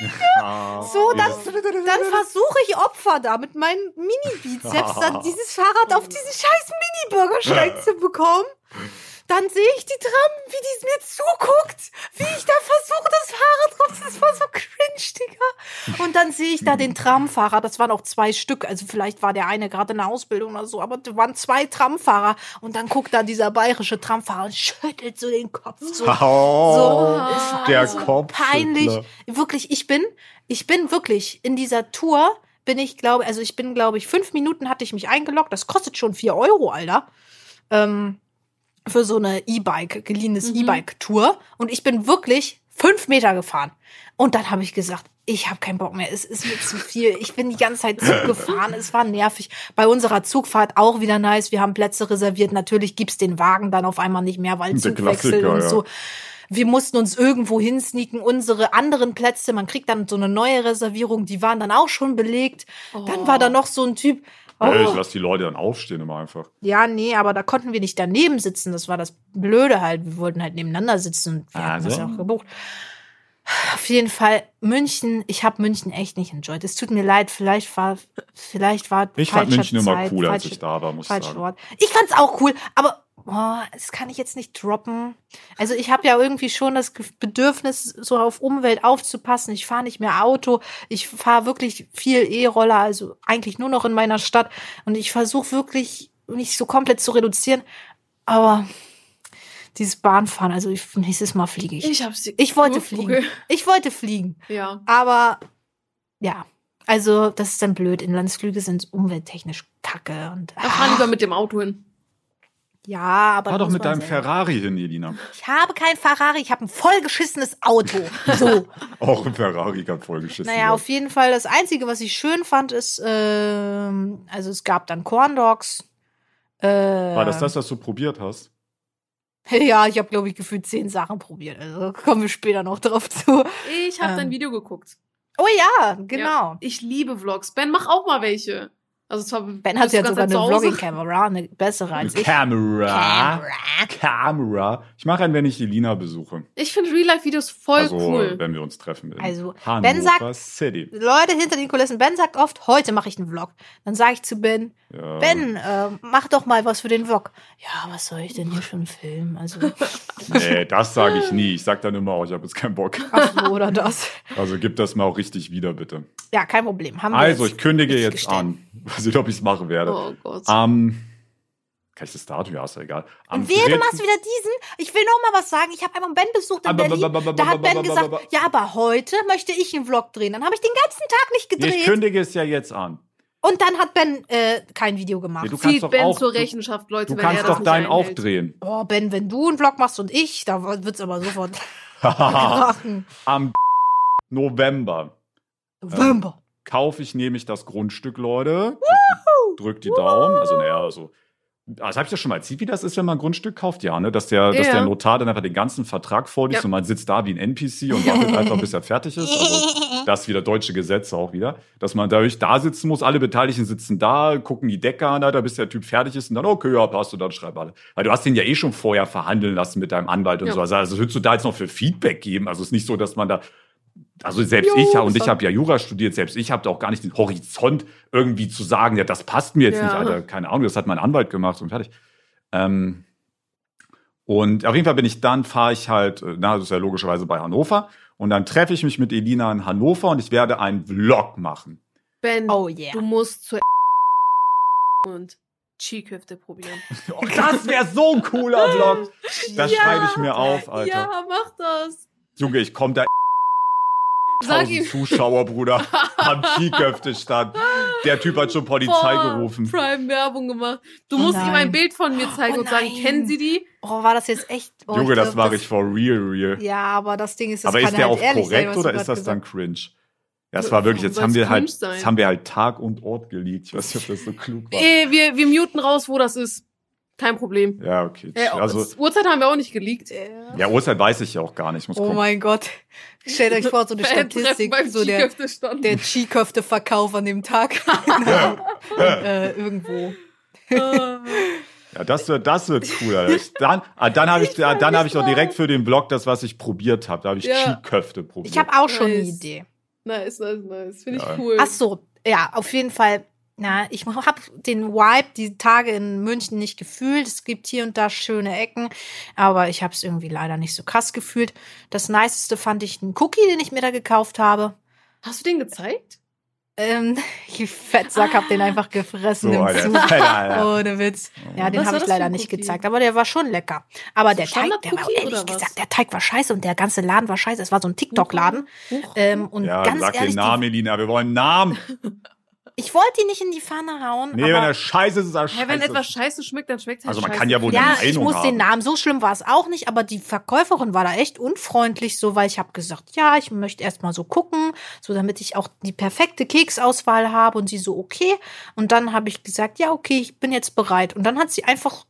Ja, So, dann, dann versuche ich Opfer da mit meinen Mini-Bizeps dann dieses Fahrrad auf diesen scheiß Mini-Bürgersteig zu bekommen. Dann sehe ich die Tram, wie die mir zuguckt, wie ich da versuche, das Fahrrad drauf. Das war so cringe, Digga. Und dann sehe ich da den Tramfahrer, das waren auch zwei Stück, also vielleicht war der eine gerade in der Ausbildung oder so, aber da waren zwei Tramfahrer. Und dann guckt da dieser bayerische Tramfahrer und schüttelt so den Kopf so. Oh, So, der so Kopf. peinlich. Wirklich, ich bin, ich bin wirklich in dieser Tour, bin ich, glaube, also ich bin, glaube ich, fünf Minuten hatte ich mich eingeloggt. Das kostet schon vier Euro, Alter. Ähm, für so eine E-Bike, geliehenes Mhm. E-Bike-Tour. Und ich bin wirklich fünf Meter gefahren. Und dann habe ich gesagt, ich habe keinen Bock mehr. Es ist mir zu viel. Ich bin die ganze Zeit Zug gefahren. Es war nervig. Bei unserer Zugfahrt auch wieder nice. Wir haben Plätze reserviert. Natürlich gibt's den Wagen dann auf einmal nicht mehr, weil Zugwechsel und ja. so. Wir mussten uns irgendwo hinsneaken. Unsere anderen Plätze, man kriegt dann so eine neue Reservierung, die waren dann auch schon belegt. Dann war da noch so ein Typ. Ja, ich Oh, lass die Leute dann aufstehen immer einfach. ja, nee, aber da konnten wir nicht daneben sitzen. Das war das Blöde halt. Wir wollten halt nebeneinander sitzen und wir hatten das Also? ja auch gebucht. Auf jeden Fall München. Ich habe München echt nicht enjoyed. Es tut mir leid. Vielleicht war, vielleicht war Ich fand München immer Zeit, cool, als falsche- ich da war, muss ich sagen. Wort. Ich fand's auch cool, aber oh, das kann ich jetzt nicht droppen. Also ich habe ja irgendwie schon das Bedürfnis, so auf Umwelt aufzupassen. Ich fahre nicht mehr Auto. Ich fahre wirklich viel E-Roller, also eigentlich nur noch in meiner Stadt. Und ich versuche wirklich, mich so komplett zu reduzieren. Aber dieses Bahnfahren, also ich, nächstes Mal fliege ich. Ich hab's. Ich wollte Oh, fliegen. okay. Ich wollte fliegen. Ja. Aber ja, also das ist dann blöd. Inlandsflüge sind umwelttechnisch kacke. Und, Da fahr lieber mit dem Auto hin. Ja, aber. Fahr doch mit deinem selber- Ferrari hin, Elina. Ich habe kein Ferrari, ich habe ein vollgeschissenes Auto. So. Auch ein Ferrari kann vollgeschissen naja, werden. auf jeden Fall. Das Einzige, was ich schön fand, ist, ähm, also es gab dann Corn Dogs. Äh, War das das, was du probiert hast? Ja, ich habe, glaube ich, gefühlt zehn Sachen probiert. Also kommen wir später noch drauf zu. Ich habe Ähm. dein Video geguckt. Oh ja, genau. Ja. Ich liebe Vlogs. Ben, mach auch mal welche. Also zwar Ben hat ja sogar eine. Vlogging-Kamera, eine bessere als ich. Camera. Camera. Camera. Ich mache einen, wenn ich die Lina besuche. Ich finde Real-Life-Videos voll also, cool. wenn wir uns treffen. In Also, Hannover Ben sagt- City. Leute hinter den Kulissen. Ben sagt oft, heute mache ich einen Vlog. Dann sage ich zu Ben, Ja. Ben, äh, mach doch mal was für den Vlog. Ja, was soll ich denn hier schon filmen? Also, Nee, das sage ich nie. Ich sag dann immer, oh, ich habe jetzt keinen Bock. ach so oder das. Also gib das mal auch richtig wieder, bitte. Ja, kein Problem. Haben wir Also, ich kündige jetzt gestellt. an. Weiß nicht, ob ich es machen werde. Oh Gott. Am. Kann ich das Datum? Ja, ist ja egal. Am Und wehe, du 3. machst wieder diesen. Ich will noch mal was sagen. Ich habe einmal Ben besucht in Berlin. Da hat Ben gesagt, ja, aber heute möchte ich einen Vlog drehen. Dann habe ich den ganzen Tag nicht Nee, ich gedreht. kündige es ja jetzt an. Und dann hat Ben äh, kein Video gemacht. Nee, du kannst Zieht doch Ben auch, zur Rechenschaft, Leute, du wenn er kannst das doch deinen auch einhält. drehen. Oh, Ben, wenn du einen Vlog machst und ich, da wird's aber sofort krachen. Am November November. Kaufe ich nämlich das Grundstück, Leute. Drück die Daumen. Also, naja, also. Das habe ich ja schon mal erzählt, wie das ist, wenn man ein Grundstück kauft, ja, ne? Dass der, dass Ja. der Notar dann einfach den ganzen Vertrag vorliest Ja. und man sitzt da wie ein NPC und wartet einfach, bis er fertig ist. Also, das ist wieder deutsche Gesetze auch wieder. Dass man dadurch da sitzen muss, alle Beteiligten sitzen da, gucken die Decke an, da bis der Typ fertig ist und dann, okay, ja, passt und dann schreib alle. Weil du hast den ja eh schon vorher verhandeln lassen mit deinem Anwalt und Ja. so. Also, also würdest du da jetzt noch für Feedback geben? Also es ist nicht so, dass man da also selbst Jo, ich und ich habe ja Jura studiert, selbst ich habe da auch gar nicht den Horizont irgendwie zu sagen, ja, das passt mir jetzt Ja. nicht, Alter, keine Ahnung, das hat mein Anwalt gemacht und fertig. Ähm, und auf jeden Fall bin ich dann, fahre ich halt, äh, na, das ist ja logischerweise bei Hannover und dann treffe ich mich mit Elina in Hannover und ich werde einen Vlog machen. Ben, Oh yeah. du musst zur und Cheekhüfte probieren. Oh, das wäre so ein cooler Vlog. Das schreibe ich mir auf, Alter. Ja, mach das. Junge, ich komme da Sag 1000 ihm. Zuschauer, Bruder, am Skiköfte stand. Der Typ hat schon Polizei Boah, gerufen. Prime Werbung gemacht. Du Oh musst ihm nein. ein Bild von mir zeigen Oh und sagen, kennen Sie die? Oh, war das jetzt echt? Oh, Junge, das mache ich for real, real. Ja, aber das Ding ist, das Aber kann ist der halt auch sein, korrekt du oder ist das dann gesagt cringe? Ja, es war wirklich, jetzt haben wir halt, sein? jetzt haben wir halt Tag und Ort geleakt. Ich weiß nicht, ob das so klug war. Äh, wir, wir muten raus, wo das ist. Kein Problem. Ja, okay. Äh, Also, Uhrzeit haben wir auch nicht geleakt. hast. ja, Uhrzeit weiß ich ja auch gar nicht. Ich muss Oh gucken. mein Gott. Stellt euch vor, so eine Statistik, beim so der, der Cheeköfte-Verkauf an dem Tag. äh, irgendwo. Ah. Ja, das wird, das wird cool. Alter. Ich, dann, ah, dann habe ich, Ich freu dann habe mich ich doch direkt für den Blog das, was ich probiert habe. Da habe ich Ja. Cheeköfte probiert. Ich habe auch schon eine Nice. Idee. nice, nice, nice. Finde Ja. ich cool. Ach so, ja, auf jeden Fall. Na, ich habe den Vibe die Tage in München nicht gefühlt. Es gibt hier und da schöne Ecken, aber ich habe es irgendwie leider nicht so krass gefühlt. Das Niceste fand ich einen Cookie, den ich mir da gekauft habe. Hast du den gezeigt? Ähm, ich Fettsack hab den einfach gefressen so, im. Zug. Alter. Ohne Witz. Ja, den habe ich leider nicht gezeigt, aber der war schon lecker. Aber der Teig, der war ehrlich gesagt, der Teig war scheiße und der ganze Laden war scheiße. Es war so ein TikTok-Laden. Ähm, und Ja, ganz sag ehrlich, den Namen, Elina. Wir wollen einen Namen. ich wollte ihn nicht in die Pfanne hauen. Nee, aber wenn er scheiße ist, ist er scheiße. wenn etwas scheiße schmeckt, dann schmeckt es halt Also man scheiße. kann ja wohl Ja, eine ich Meinung muss den haben. Namen, so schlimm war es auch nicht, aber die Verkäuferin war da echt unfreundlich, so, weil ich habe gesagt, ja, ich möchte erst mal so gucken, so damit ich auch die perfekte Keksauswahl habe und sie so, okay. Und dann habe ich gesagt, ja, okay, ich bin jetzt bereit. Und dann hat sie einfach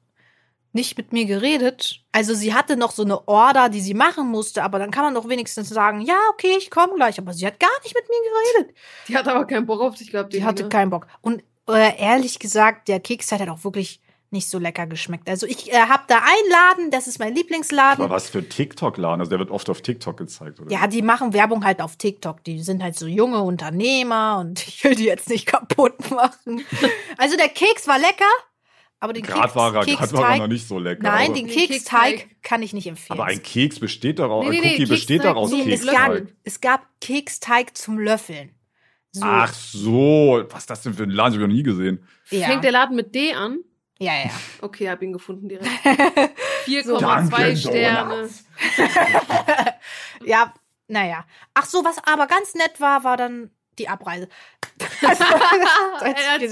nicht mit mir geredet. Also sie hatte noch so eine Order, die sie machen musste, aber dann kann man doch wenigstens sagen, ja, okay, ich komme gleich. Aber sie hat gar nicht mit mir geredet. Die hat aber keinen Bock auf dich gehabt. Die hatte Lina. keinen Bock. Und äh, ehrlich gesagt, der Keks hat halt auch wirklich nicht so lecker geschmeckt. Also ich äh, habe da einen Laden, das ist mein Lieblingsladen. Aber was für TikTok-Laden? Also der wird oft auf TikTok gezeigt, oder? Ja, die machen Werbung halt auf TikTok. Die sind halt so junge Unternehmer und ich will die jetzt nicht kaputt machen. Also der Keks war lecker, aber den Grad Keks, war er, war er Keksteig, noch nicht so lecker. nein, den Keksteig Keksteig. kann ich nicht empfehlen. aber ein Keks besteht daraus, Nee, nee, ein Cookie besteht Keksteig daraus so nee, es mit gab, es gab Keksteig zum Löffeln. So, Ach so, was ist das denn für ein Laden? Das habe ich noch nie gesehen. ja. Fängt der Laden mit D an? ja, ja. Okay, hab ihn gefunden direkt. Danke, 4,2 Sterne. Ja, naja. Ach so, was aber ganz nett war, war dann die Abreise. Also, als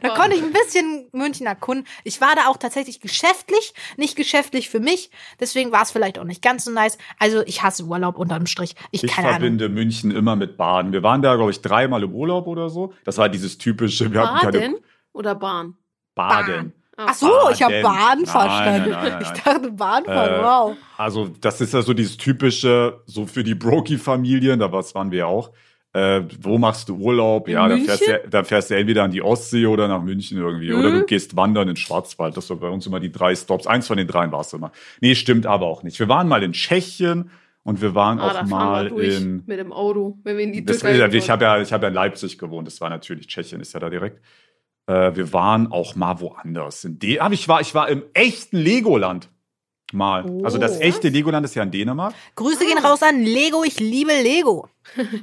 da konnte ich ein bisschen München erkunden. Ich war da auch tatsächlich geschäftlich, nicht geschäftlich für mich. Deswegen war es vielleicht auch nicht ganz so nice. Also ich hasse Urlaub unterm Strich. Ich, Ich keine Ahnung. verbinde München immer mit Baden. Wir waren da, glaube ich, dreimal im Urlaub oder so. Das war dieses typische, wir hatten keine Baden oder Bahn? Baden. Ach so, ich habe Baden. Bahn verstanden. nein, nein, nein, Ich dachte Bahnfahren, Äh, wow. Also, das ist ja so dieses typische, so für die Brokey-Familien, da was waren wir auch. Äh, wo machst du Urlaub? Ja, dann fährst, du, dann fährst du entweder an die Ostsee oder nach München irgendwie. Oder Mhm. du gehst wandern in Schwarzwald. Das war bei uns immer die drei Stops. Eins von den dreien warst du immer. Nee, stimmt aber auch nicht. Wir waren mal in Tschechien und wir waren Ah, auch mal wir durch in. mit dem Auto, wenn wir in die Das, Türkei ich habe ja, ich habe ja in Leipzig gewohnt. Das war natürlich Tschechien, ist ja da direkt. Äh, wir waren auch mal woanders. In aber ich war, ich war im echten Legoland mal. also das Oh. echte Legoland ist ja in Dänemark. Grüße gehen raus an Lego. Ich liebe Lego.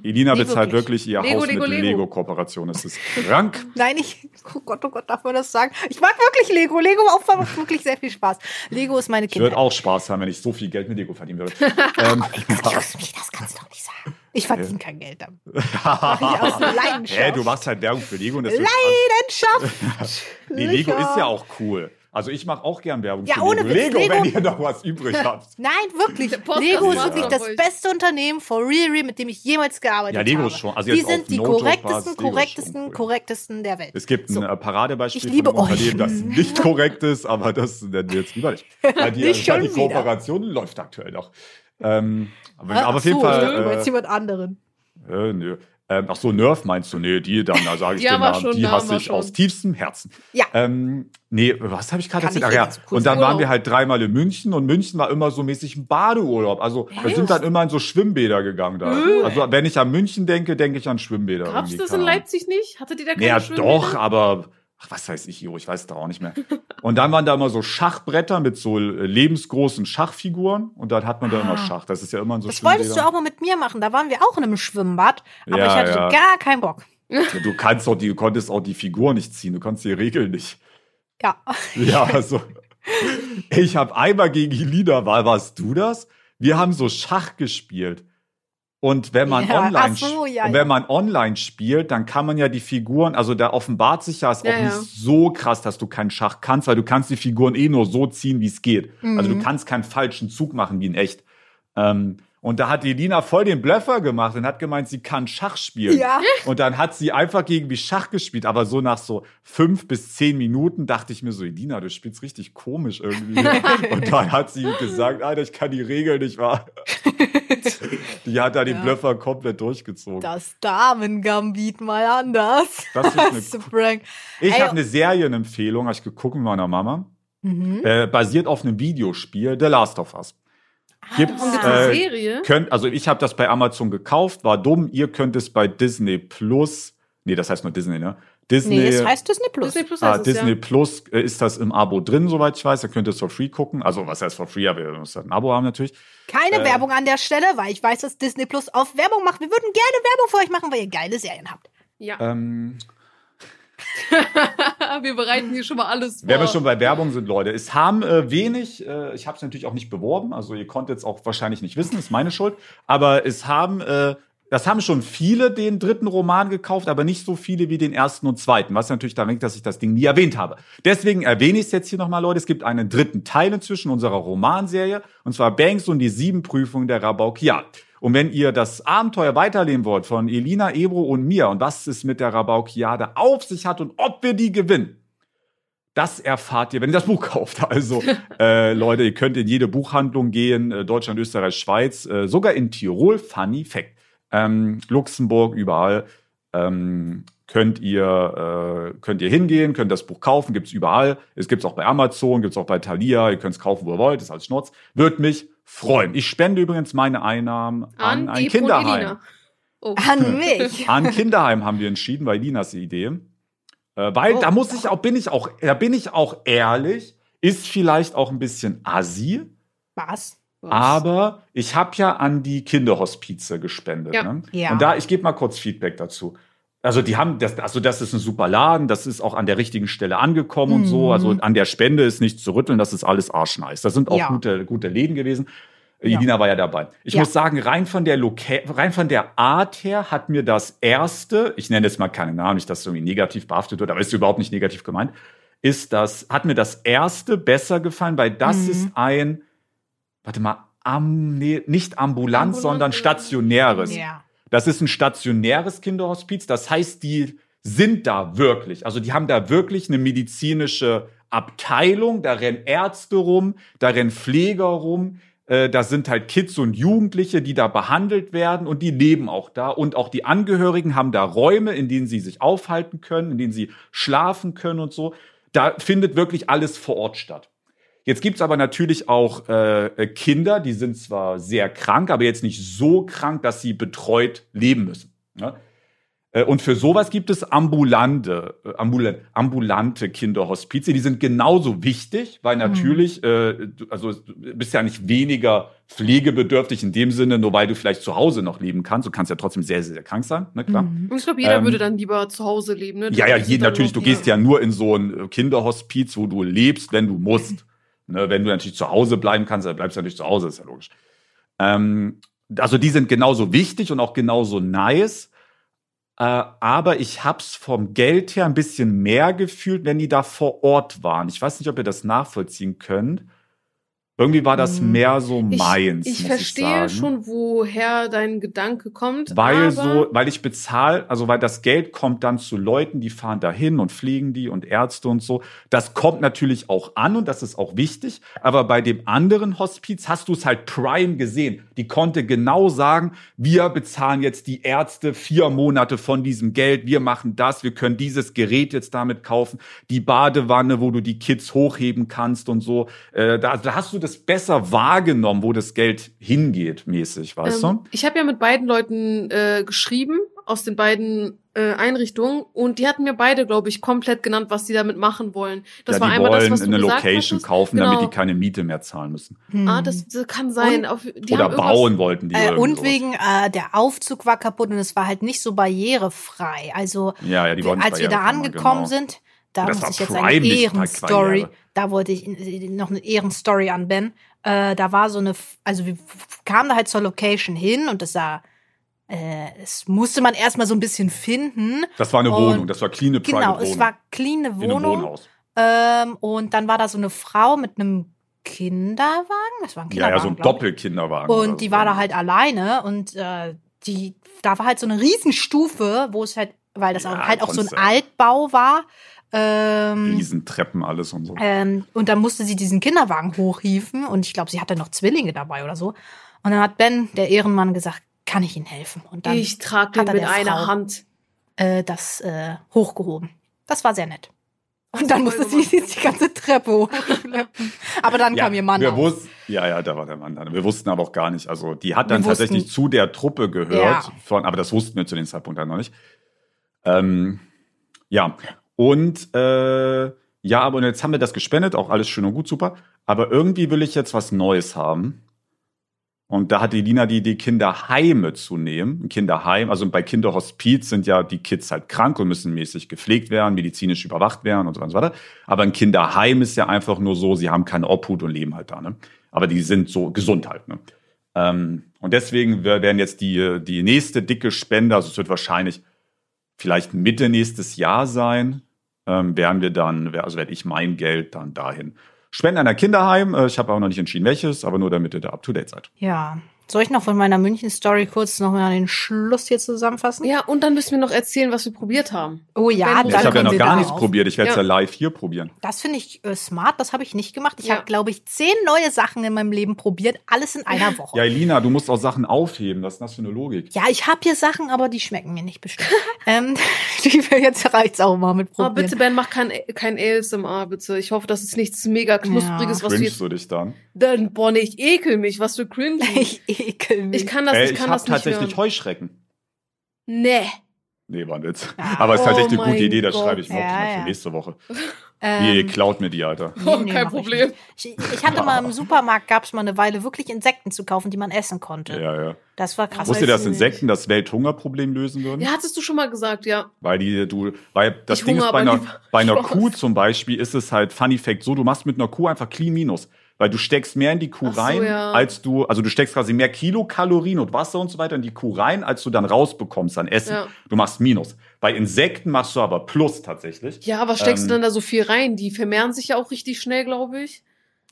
Elina Nee, bezahlt wirklich. wirklich ihr Lego, Haus Lego, mit Lego. Lego-Kooperation. Das ist krank. Nein, ich. Oh Gott, oh Gott, darf man das sagen? Ich mag wirklich Lego. Lego Aufbau macht wirklich sehr viel Spaß. Lego ist meine Ich würde auch Spaß haben, wenn ich so viel Geld mit Lego verdienen würde. ähm, Lass mich, das kannst du doch nicht sagen. Ich verdiene kein Geld damit. Mach ich aus Leidenschaft. Hä, du machst halt Werbung für Lego und das Leidenschaft. Nee, Lego ist ja auch cool. Also ich mache auch gern Werbung Ja, für ohne Lego. Lego, Lego- wenn ihr noch was übrig habt. Nein, wirklich. Lego ist wirklich das beste Unternehmen for real, real, mit dem ich jemals gearbeitet Ja, Lego habe. ist schon- also die jetzt sind die No-Joke-Basis, korrektesten, ist korrektesten, cool. korrektesten der Welt. Es gibt ein So. äh, Paradebeispiel Ich liebe von einem Unternehmen, euch. das nicht korrekt ist, aber das nennen wir jetzt lieber nicht. Weil die, Nicht weil schon die wieder. Kooperation läuft aktuell noch. Ähm, aber, aber auf ach jeden so, Fall. Äh, jemand anderen. äh, nö. Ähm, ach so, Nerf meinst du? Nee, die dann, da sage ich den Namen, schon, die hasse ich schon. aus tiefstem Herzen. Ja. Ähm, nee, was habe ich gerade erzählt? Ach ja, und dann waren wir halt dreimal in München und München war immer so mäßig ein Badeurlaub. Also wir sind dann immer in so Schwimmbäder gegangen da. Cool. Also wenn ich an München denke, denke ich an Schwimmbäder. Gab's das in. Leipzig nicht? Hattet ihr da keine Naja, Schwimmbäder? doch, aber ach, was weiß ich, Jo, ich weiß da auch nicht mehr. Und dann waren da immer so Schachbretter mit so äh, lebensgroßen Schachfiguren und dann hat man da immer Ah. Schach. Das ist ja immer so Das wolltest du auch mal mit mir machen. Da waren wir auch in einem Schwimmbad, aber Ja, ich hatte ja. gar keinen Bock. Du kannst doch die, du konntest auch die Figur nicht ziehen, du kannst die Regeln nicht. Ja. Ja, also ich habe einmal gegen Elina, war warst du das? Wir haben so Schach gespielt. Und wenn man Ja, online so, ja, und wenn man online spielt, dann kann man ja die Figuren, also da offenbart sich ja, ist Ja, auch nicht so krass, dass du keinen Schach kannst, weil du kannst die Figuren eh nur so ziehen, wie es geht. Also du Mhm. kannst keinen falschen Zug machen wie in echt. Ähm, und da hat die Elina voll den Blöffer gemacht und hat gemeint, sie kann Schach spielen. Ja. Und dann hat sie einfach gegen mich Schach gespielt, aber so nach so fünf bis zehn Minuten dachte ich mir so, Elina, du spielst richtig komisch irgendwie. und dann hat sie gesagt, Alter, ich kann die Regeln nicht wahr. die hat da den Ja. Blöffer komplett durchgezogen. Das Damen-Gambit mal anders. Das ist eine Prank. Ich habe eine Serienempfehlung, habe ich geguckt mit meiner Mama. Mhm. Äh, basiert auf einem Videospiel, The Last of Us. Gibt's, Warum gibt's eine äh, Serie? Könnt, also ich habe das bei Amazon gekauft, war dumm. Ihr könnt es bei Disney Plus, nee, das heißt nur Disney, ne? Disney, Nee, es heißt Disney Plus. Disney Plus ah, heißt es, Disney ja. Plus äh, ist das im Abo drin, soweit ich weiß. Da könnt ihr es for free gucken. Also was heißt for free? Ja, wir müssen ein Abo haben natürlich. Keine Äh. Werbung an der Stelle, weil ich weiß, dass Disney Plus auf Werbung macht. Wir würden gerne Werbung für euch machen, weil ihr geile Serien habt. Ja, Ähm, wir bereiten hier schon mal alles vor. Wenn wir schon bei Werbung sind, Leute, es haben äh, wenig, äh, ich habe es natürlich auch nicht beworben, also ihr konntet es auch wahrscheinlich nicht wissen, ist meine Schuld, aber es haben, äh, das haben schon viele den dritten Roman gekauft, aber nicht so viele wie den ersten und zweiten, was natürlich daran liegt, dass ich das Ding nie erwähnt habe. Deswegen erwähne ich es jetzt hier nochmal, Leute, es gibt einen dritten Teil inzwischen unserer Romanserie, und zwar Banks und die sieben Prüfungen der Rabaukiat. Und wenn ihr das Abenteuer weiterleben wollt von Elina, Ebro und mir und was es mit der Rabaukiade auf sich hat und ob wir die gewinnen, das erfahrt ihr, wenn ihr das Buch kauft. Also, äh, Leute, ihr könnt in jede Buchhandlung gehen, äh, Deutschland, Österreich, Schweiz, äh, sogar in Tirol, funny fact. Ähm, Luxemburg, überall. Ähm, könnt ihr äh, könnt ihr hingehen, könnt das Buch kaufen, gibt's überall. Es gibt's auch bei Amazon, gibt's auch bei Thalia, ihr könnt's kaufen, wo ihr wollt, ist alles Schnurz. Wird mich freuen. Ich spende übrigens meine Einnahmen an, an ein Kinderheim. Oh. An mich. An Kinderheim haben wir entschieden, weil Linas Idee. Äh, weil Oh. da muss ich auch, bin ich auch, da bin ich auch ehrlich, ist vielleicht auch ein bisschen assi, Was? Was? aber ich habe ja an die Kinderhospize gespendet. Ja. Ne? Ja. Und da, ich gebe mal kurz Feedback dazu. Also die haben das, also das ist ein super Laden, das ist auch an der richtigen Stelle angekommen und so. Mhm. Also an der Spende ist nichts zu rütteln, das ist alles arschnice. Das sind auch Ja. gute, gute Läden gewesen. Äh, Ja. War ja dabei. Ich Ja. muss sagen, rein von der Loca rein von der Art her hat mir das erste, ich nenne jetzt mal keinen Namen, nicht, dass es irgendwie negativ behaftet wird, aber ist überhaupt nicht negativ gemeint, ist das, hat mir das erste besser gefallen, weil das Mhm. ist ein, warte mal, am, nee, nicht ambulant, Ambulant, sondern ja. stationäres. Ja. Das ist ein stationäres Kinderhospiz. Das heißt, die sind da wirklich. Also die haben da wirklich eine medizinische Abteilung. Da rennen Ärzte rum, da rennen Pfleger rum. Äh, da sind halt Kids und Jugendliche, die da behandelt werden und die leben auch da. Und auch die Angehörigen haben da Räume, in denen sie sich aufhalten können, in denen sie schlafen können und so. Da findet wirklich alles vor Ort statt. Jetzt gibt's aber natürlich auch äh, Kinder, die sind zwar sehr krank, aber jetzt nicht so krank, dass sie betreut leben müssen. Ne? Äh, und für sowas gibt es ambulante, äh, ambulante, ambulante Kinderhospize. Die sind genauso wichtig, weil natürlich, mhm. äh, also du bist ja nicht weniger pflegebedürftig in dem Sinne, nur weil du vielleicht zu Hause noch leben kannst. Du kannst ja trotzdem sehr, sehr, sehr krank sein, ne, klar. Mhm. Ich glaube, jeder ähm, würde dann lieber zu Hause leben. Ne? Ja, ja, je, natürlich. Du gehst ja nur in so ein Kinderhospiz, wo du lebst, wenn du musst. Ne, wenn du natürlich zu Hause bleiben kannst, dann bleibst du natürlich zu Hause, ist ja logisch. Ähm, also die sind genauso wichtig und auch genauso nice. Äh, aber ich hab's vom Geld her ein bisschen mehr gefühlt, wenn die da vor Ort waren. Ich weiß nicht, ob ihr das nachvollziehen könnt. Irgendwie war das hm. mehr so meins. Ich, ich verstehe ich schon, woher dein Gedanke kommt. Weil so, weil ich bezahle, also weil das Geld kommt dann zu Leuten, die fahren dahin und fliegen die und Ärzte und so. Das kommt natürlich auch an und das ist auch wichtig. Aber bei dem anderen Hospiz hast du es halt prime gesehen. Die konnte genau sagen, wir bezahlen jetzt die Ärzte vier Monate von diesem Geld. Wir machen das. Wir können dieses Gerät jetzt damit kaufen. Die Badewanne, wo du die Kids hochheben kannst und so. Äh, da, da hast du das das besser wahrgenommen, wo das Geld hingeht, mäßig, weißt ähm, du? Ich habe ja mit beiden Leuten äh, geschrieben, aus den beiden äh, Einrichtungen, und die hatten mir beide, glaube ich, komplett genannt, was sie damit machen wollen. Das ja, war einmal das, was du eine Location hattest. kaufen, genau. damit die keine Miete mehr zahlen müssen. Hm. Ah, das, das, kann sein. Auf, oder bauen wollten die. Äh, und wegen äh, der Aufzug war kaputt und es war halt nicht so barrierefrei. Also ja, ja, die als wir da angekommen genau. sind, da das muss ich jetzt eine Ehrenstory, da wollte ich noch eine Ehrenstory an Ben. Äh, da war so eine, also wir kamen da halt zur Location hin und das sah, äh, es musste man erstmal so ein bisschen finden. Das war eine und, Wohnung, das war clean Private Genau, Wohnung. es war clean Wohnung. Ähm, und dann war da so eine Frau mit einem Kinderwagen. Das war ein Kinderwagen. Ja, ja, so ein Doppelkinderwagen. Und die war da halt alleine und äh, die, da war halt so eine Riesenstufe, wo es halt, weil das ja, halt auch so ein Altbau war, ähm, Riesentreppen, alles und so. Ähm, und dann musste sie diesen Kinderwagen hochhieven und ich glaube, sie hatte noch Zwillinge dabei oder so. Und dann hat Ben, der Ehrenmann, gesagt, kann ich Ihnen helfen? Und dann ich trage den mit einer Frau, Hand äh, das äh, hochgehoben. Das war sehr nett. Und dann musste sie die ganze Treppe hochschleppen. Aber dann ja, kam ihr Mann wir wussten, Ja, ja, da war der Mann dann. Wir wussten aber auch gar nicht. Also die hat dann wir tatsächlich wussten, zu der Truppe gehört. Ja. Von, aber das wussten wir zu dem Zeitpunkt dann noch nicht. Ähm, ja, und äh, ja, aber jetzt haben wir das gespendet, auch alles schön und gut, super. Aber irgendwie will ich jetzt was Neues haben. Und da hat die Lina die Idee, Kinderheime zu nehmen. Kinderheim, also bei Kinderhospiz sind ja die Kids halt krank und müssen mäßig gepflegt werden, medizinisch überwacht werden und so weiter. Aber ein Kinderheim ist ja einfach nur so, sie haben keine Obhut und leben halt da. Ne? Aber die sind so gesund halt. Ne? Ähm, und deswegen werden jetzt die, die nächste dicke Spende, also es wird wahrscheinlich vielleicht Mitte nächstes Jahr sein, ähm, werden wir dann, also werde ich mein Geld dann dahin spenden an ein Kinderheim. Äh, ich habe auch noch nicht entschieden, welches, aber nur damit ihr da up to date seid. Ja, soll ich noch von meiner München-Story kurz noch mal den Schluss hier zusammenfassen? Ja, und dann müssen wir noch erzählen, was wir probiert haben. Oh ja, dann Ich habe ja noch gar nichts probiert. Ich werde es ja. ja. live hier probieren. Das finde ich äh, smart. Das habe ich nicht gemacht. Ich ja. habe, glaube ich, zehn neue Sachen in meinem Leben probiert. Alles in einer Woche. Ja, Elina, du musst auch Sachen aufheben. Was ist das für eine Logik? Ja, ich habe hier Sachen, aber die schmecken mir nicht bestimmt. ähm, jetzt reicht's auch mal mit probieren. Oh, bitte, Ben, mach kein, kein ASMR, bitte. Ich hoffe, das ist nichts mega Knuspriges, ja. was Cringst du dich dann? Dann, boah, nee, ich ekel mich. Was für cringe. Ich ekel mich. Ich kann das, Ey, ich kann ich das nicht tatsächlich hören. Heuschrecken. Nee. Nee, war ein Witz. Aber es ist halt echt eine Oh gute mein Idee, das Gott. schreibe ich mir Ja, auch ja. für nächste Woche. Ähm, Ihr klaut mir die, Alter. Oh, Nee, kein mach ich Problem. Ich, ich hatte mal im Supermarkt, gab es mal eine Weile wirklich Insekten zu kaufen, die man essen konnte. Ja, ja. Das war krass. Wusstet ihr, dass ich. Insekten das Welthungerproblem lösen würden? Ja, hattest du schon mal gesagt, ja. Weil die, du, weil das Ich Ding ist bei einer, bei einer. Kuh zum Beispiel ist es halt Funny Fact so, du machst mit einer Kuh einfach clean minus. Weil du steckst mehr in die Kuh so, rein, ja. als du, also du steckst quasi mehr Kilokalorien und Wasser und so weiter in die Kuh rein, als du dann rausbekommst an Essen. Ja. Du machst Minus. Bei Insekten machst du aber Plus tatsächlich. Ja, was steckst Ähm, du denn da so viel rein? Die vermehren sich ja auch richtig schnell, glaube ich.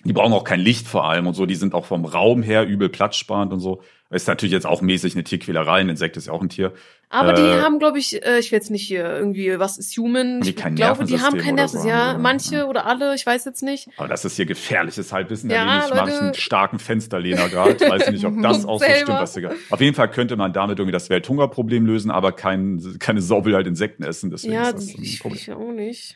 Die brauchen auch kein Licht vor allem und so. Die sind auch vom Raum her übel platzsparend und so. Ist natürlich jetzt auch mäßig eine Tierquälerei. Ein Insekt ist ja auch ein Tier. Aber die Äh, haben, glaube ich, äh, ich will jetzt nicht hier irgendwie, was ist human? Ich glaube, die haben kein Nervensystem. so Ja, die, manche ja. oder alle, ich weiß jetzt nicht. Aber das ist hier gefährliches Halbwissen. Ja, ich Leute. manchen starken Fensterlehner gerade. Weiß nicht, ob das auch so stimmt. Was egal. Auf jeden Fall könnte man damit irgendwie das Welthungerproblem lösen, aber kein, keine Sau will halt Insekten essen. Deswegen ja, ist das ein ich, Problem. ich auch nicht.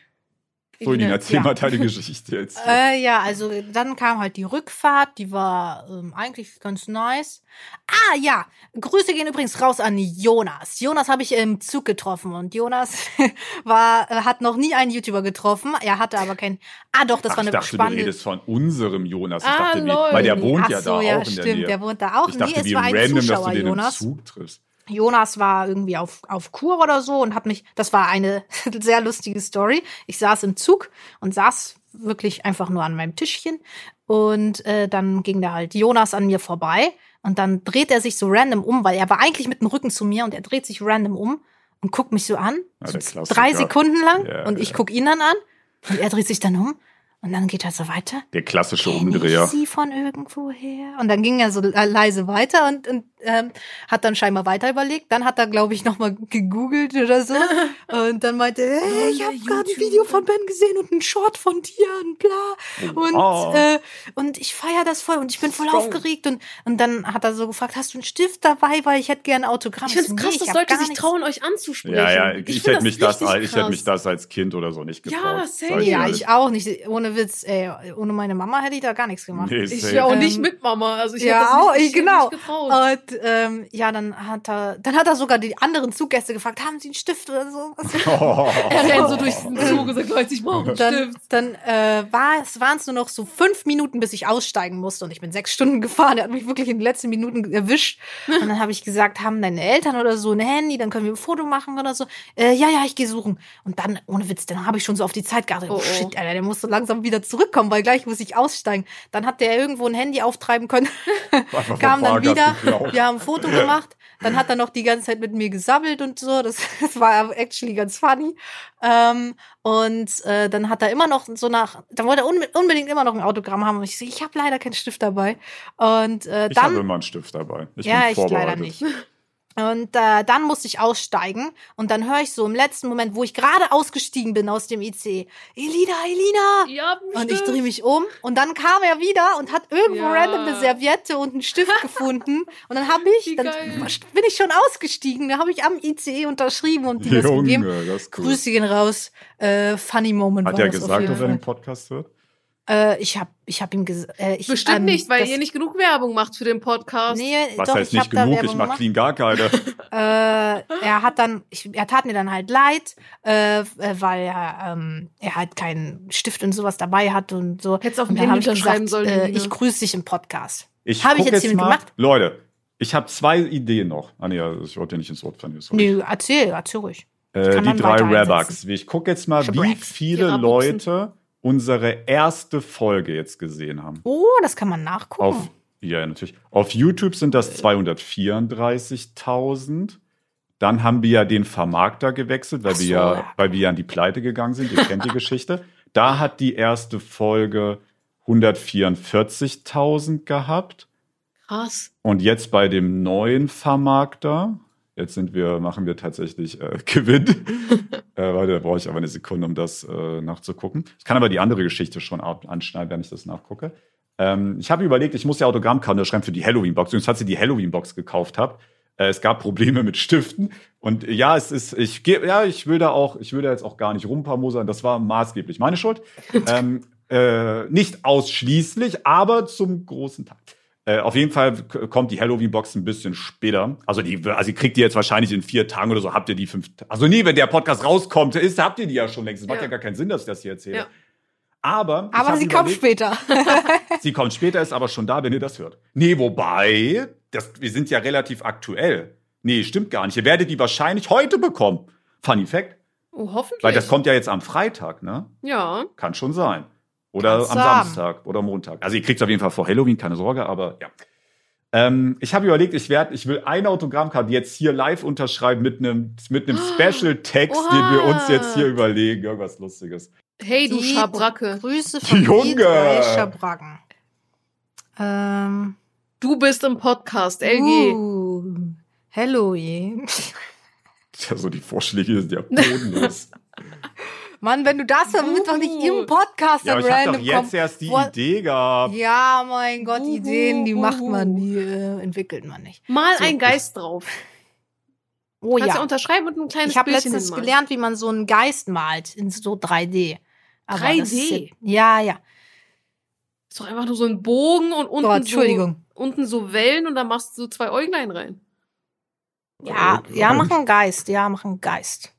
So, Elina, erzähl Ja. mal deine Geschichte jetzt. Äh, ja, also dann kam halt die Rückfahrt, die war ähm, eigentlich ganz nice. Ah ja, Grüße gehen übrigens raus an Jonas. Jonas habe ich im Zug getroffen und Jonas war äh, hat noch nie einen YouTuber getroffen. Er hatte aber kein. Ah doch, das Ach, war ich eine dachte, du spannende. redest von unserem Jonas. Ich Ah, dachte, lol. weil der wohnt Ach ja so, da ja, auch in der stimmt, Nähe. der wohnt da auch. ich dachte, nee, es wie war ein random, dass Zuschauer, du den Jonas. im Zug triffst. Jonas war irgendwie auf, auf Kur oder so und hat mich, das war eine sehr lustige Story. Ich saß im Zug und saß wirklich einfach nur an meinem Tischchen und äh, dann ging da halt Jonas an mir vorbei und dann dreht er sich so random um, weil er war eigentlich mit dem Rücken zu mir und er dreht sich random um und guckt mich so an, Ja, so drei Sekunden lang Ja, und ich ja. guck ihn dann an und er dreht sich dann um und dann geht er so weiter. Der klassische Umdreher. Ich sie von irgendwoher. Und dann ging er so le- leise weiter und, und ähm, hat dann scheinbar weiter überlegt. Dann hat er, glaube ich, nochmal gegoogelt oder so. und dann meinte er, hey, ich habe gerade ein Video von Ben gesehen und ein Short von dir und bla. Und, Oh. äh, und ich feiere das voll und ich bin voll Strong. aufgeregt. Und, und dann hat er so gefragt, hast du einen Stift dabei, weil ich hätte gerne ein Autogramm. Ich finde es krass, nee, dass Leute sich trauen, euch anzusprechen. Ja, ja, ich, find hätte mich das, ich hätte mich das als Kind oder so nicht getraut. Ja, same. ich Ja, ich auch nicht. Ohne Witz, ey, ohne meine Mama hätte ich da gar nichts gemacht. Nee, Ich ja auch nicht Ähm, mit Mama. Also ich ja, hätte das auch, nicht, ich, ich genau. nicht getraut. Und ähm, ja, dann hat er, dann hat er sogar die anderen Zuggäste gefragt, haben Sie einen Stift oder so? Oh. Er rennt so durch den Zug und sagt, Leute, ich brauche einen dann Stift. dann äh, war es waren es nur noch so fünf Minuten, bis ich aussteigen musste und ich bin sechs Stunden gefahren. Er hat mich wirklich in den letzten Minuten erwischt. Und dann habe ich gesagt, haben deine Eltern oder so ein Handy, dann können wir ein Foto machen oder so. Äh, ja, ja, ich gehe suchen. Und dann, ohne Witz, dann habe ich schon so auf die Zeit geachtet. Oh, Oh, shit, Alter, der muss so langsam wieder zurückkommen, weil gleich muss ich aussteigen. Dann hat der irgendwo ein Handy auftreiben können. Kam dann wieder, geklaut. Wir haben ein Foto gemacht, dann hat er noch die ganze Zeit mit mir gesabbelt und so, das, das war actually ganz funny. Ähm, und äh, dann hat er immer noch so nach, dann wollte er unbe- unbedingt immer noch ein Autogramm haben und ich so, ich habe leider keinen Stift dabei. Und äh, Ich habe dann, immer einen Stift dabei. Ich ja, bin ich leider nicht. Und äh, dann musste ich aussteigen und dann höre ich so im letzten Moment, wo ich gerade ausgestiegen bin aus dem IC, Elina, Elina, Ja, und ich drehe mich um und dann kam er wieder und hat irgendwo Ja. random eine Serviette und einen Stift gefunden. Und dann habe ich, Wie dann geil. bin ich schon ausgestiegen, da habe ich am ICE unterschrieben und ihm das Junge, gegeben. das ist cool. Grüße gehen raus. Äh, funny Moment Hat er gesagt, dass er den. Podcast hört? Äh, ich habe ich hab ihm gesagt, äh, ich, Bestimmt ähm, nicht, weil ihr nicht genug Werbung macht für den Podcast. Nee, Was doch, heißt ich nicht genug? Ich mach clean gar keine. äh, er hat dann, ich, er tat mir dann halt leid, äh, äh, weil er, ähm, er halt keinen Stift und sowas dabei hat und so. Hättest auf dem Handy unterschreiben gesagt, sollen, äh, ich grüße dich im Podcast. Ich Hab ich jetzt hiermit mal. gemacht? Leute, ich habe zwei Ideen noch. Ah nee, ja, ich wollte dir nicht ins Wort fallen. Nö, erzähl, erzähl ruhig. Äh, die drei einsetzen. Ich gucke jetzt mal, wie viele. Leute unsere erste Folge jetzt gesehen haben. Oh, das kann man nachgucken. Auf, ja, natürlich. Auf YouTube sind das 234.000. Dann haben wir ja den Vermarkter gewechselt, weil wir so, ja, ja. weil wir ja an die Pleite gegangen sind. Ihr kennt die Geschichte. Da hat die erste Folge 144.000 gehabt. Krass. Und jetzt bei dem neuen Vermarkter, jetzt sind wir, machen wir tatsächlich äh, Gewinn. äh, warte, da brauche ich aber eine Sekunde, um das äh, nachzugucken. Ich kann aber die andere Geschichte schon anschneiden, wenn ich das nachgucke. Ähm, ich habe überlegt, ich muss ja Autogrammkarten schreiben für die Halloween-Box. Und als ich die Halloween-Box gekauft habe, äh, es gab Probleme mit Stiften. Und äh, ja, es ist, ich gehe, ja, ich will da auch, ich will da jetzt auch gar nicht rumpamosern. Das war maßgeblich meine Schuld. ähm, äh, nicht ausschließlich, aber zum großen Teil. Äh, auf jeden Fall kommt die Halloween-Box ein bisschen später. Also die, also ihr kriegt die jetzt wahrscheinlich in vier Tagen oder so. Habt ihr die fünf? Also nee, wenn der Podcast rauskommt, ist, habt ihr die ja schon längst. Es macht Ja. ja gar keinen Sinn, dass ich das hier erzähle. Ja. Aber, Aber sie kommt später. Sie kommt später, ist aber schon da, wenn ihr das hört. Nee, wobei, das, wir sind ja relativ aktuell. Nee, stimmt gar nicht. Ihr werdet die wahrscheinlich heute bekommen. Funny Fact. Oh, hoffentlich. Weil das kommt ja jetzt am Freitag, ne? Ja. Kann schon sein. Oder Kannst am haben. Samstag oder Montag. Also ihr kriegt es auf jeden Fall vor Halloween, keine Sorge, aber ja. Ähm, ich habe überlegt, ich werde, ich will eine Autogrammkarte jetzt hier live unterschreiben mit einem mit einem Special Text, den wir uns jetzt hier überlegen, irgendwas Lustiges. Hey, du Die Schabracke. Grüße von Junge. die drei Schabracken. Ähm, Du bist im Podcast, LG. Uh, hello, je. Ja, so die Vorschläge sind ja bodenlos. Mann, wenn du das am Uh. Mittwoch nicht im Podcast ja, aber ich habe doch jetzt kommst. erst die What? Idee gehabt. Ja, mein Gott, Uhu, Ideen, die macht uhu. man, die äh, entwickelt man nicht. Mal So. ein Geist drauf. Oh Kannst du ja. unterschreiben und ein kleines Ich habe letztens hinmalen. gelernt, wie man so einen Geist malt in so 3D. Aber 3D? das ist- Ja, ja. ist doch einfach nur so ein Bogen und unten, Gott, Entschuldigung. so, unten so Wellen und da machst du so zwei Äuglein rein. Ja, ja, mach einen Geist. Ja, mach einen Geist.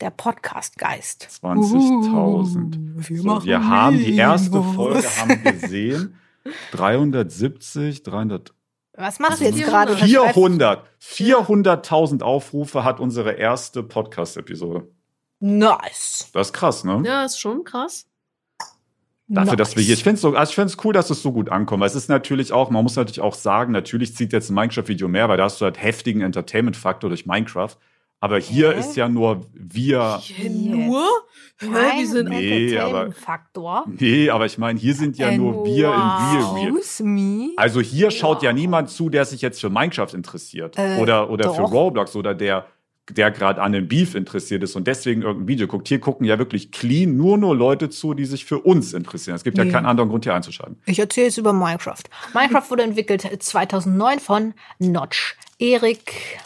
Der Podcast-Geist. 20.000. wir So, machen wir haben die erste. Folge haben gesehen. 370, 300, Was machst du jetzt 400. gerade? Unterschreibst- 400. 400.000 Aufrufe hat unsere erste Podcast-Episode. Nice. Das ist krass, ne? Ja, ist schon krass. Dafür, dass wir hier, Nice. ich finde es so, also ich find's cool, dass es so gut ankommt. Weil es ist natürlich auch, man muss natürlich auch sagen, natürlich zieht jetzt ein Minecraft-Video mehr, weil da hast du halt heftigen Entertainment-Faktor durch Minecraft. Aber hier Hä? ist ja nur wir. Hier nur? Hä, Kein wir sind Nee, aber- Entertainment-Faktor. Nee, aber ich meine, hier sind ja And nur wir in Real Real. Excuse me. Also hier schaut ja Wow. niemand zu, der sich jetzt für Minecraft interessiert. Äh, oder oder für. Roblox oder der, der gerade an dem Beef interessiert ist und deswegen irgendein Video guckt. Hier gucken ja wirklich clean nur nur Leute zu, die sich für uns interessieren. Es gibt ja Nee. keinen anderen Grund, hier einzuschalten. Ich erzähle jetzt über Minecraft. Minecraft wurde entwickelt 2009 von Notch. Erik.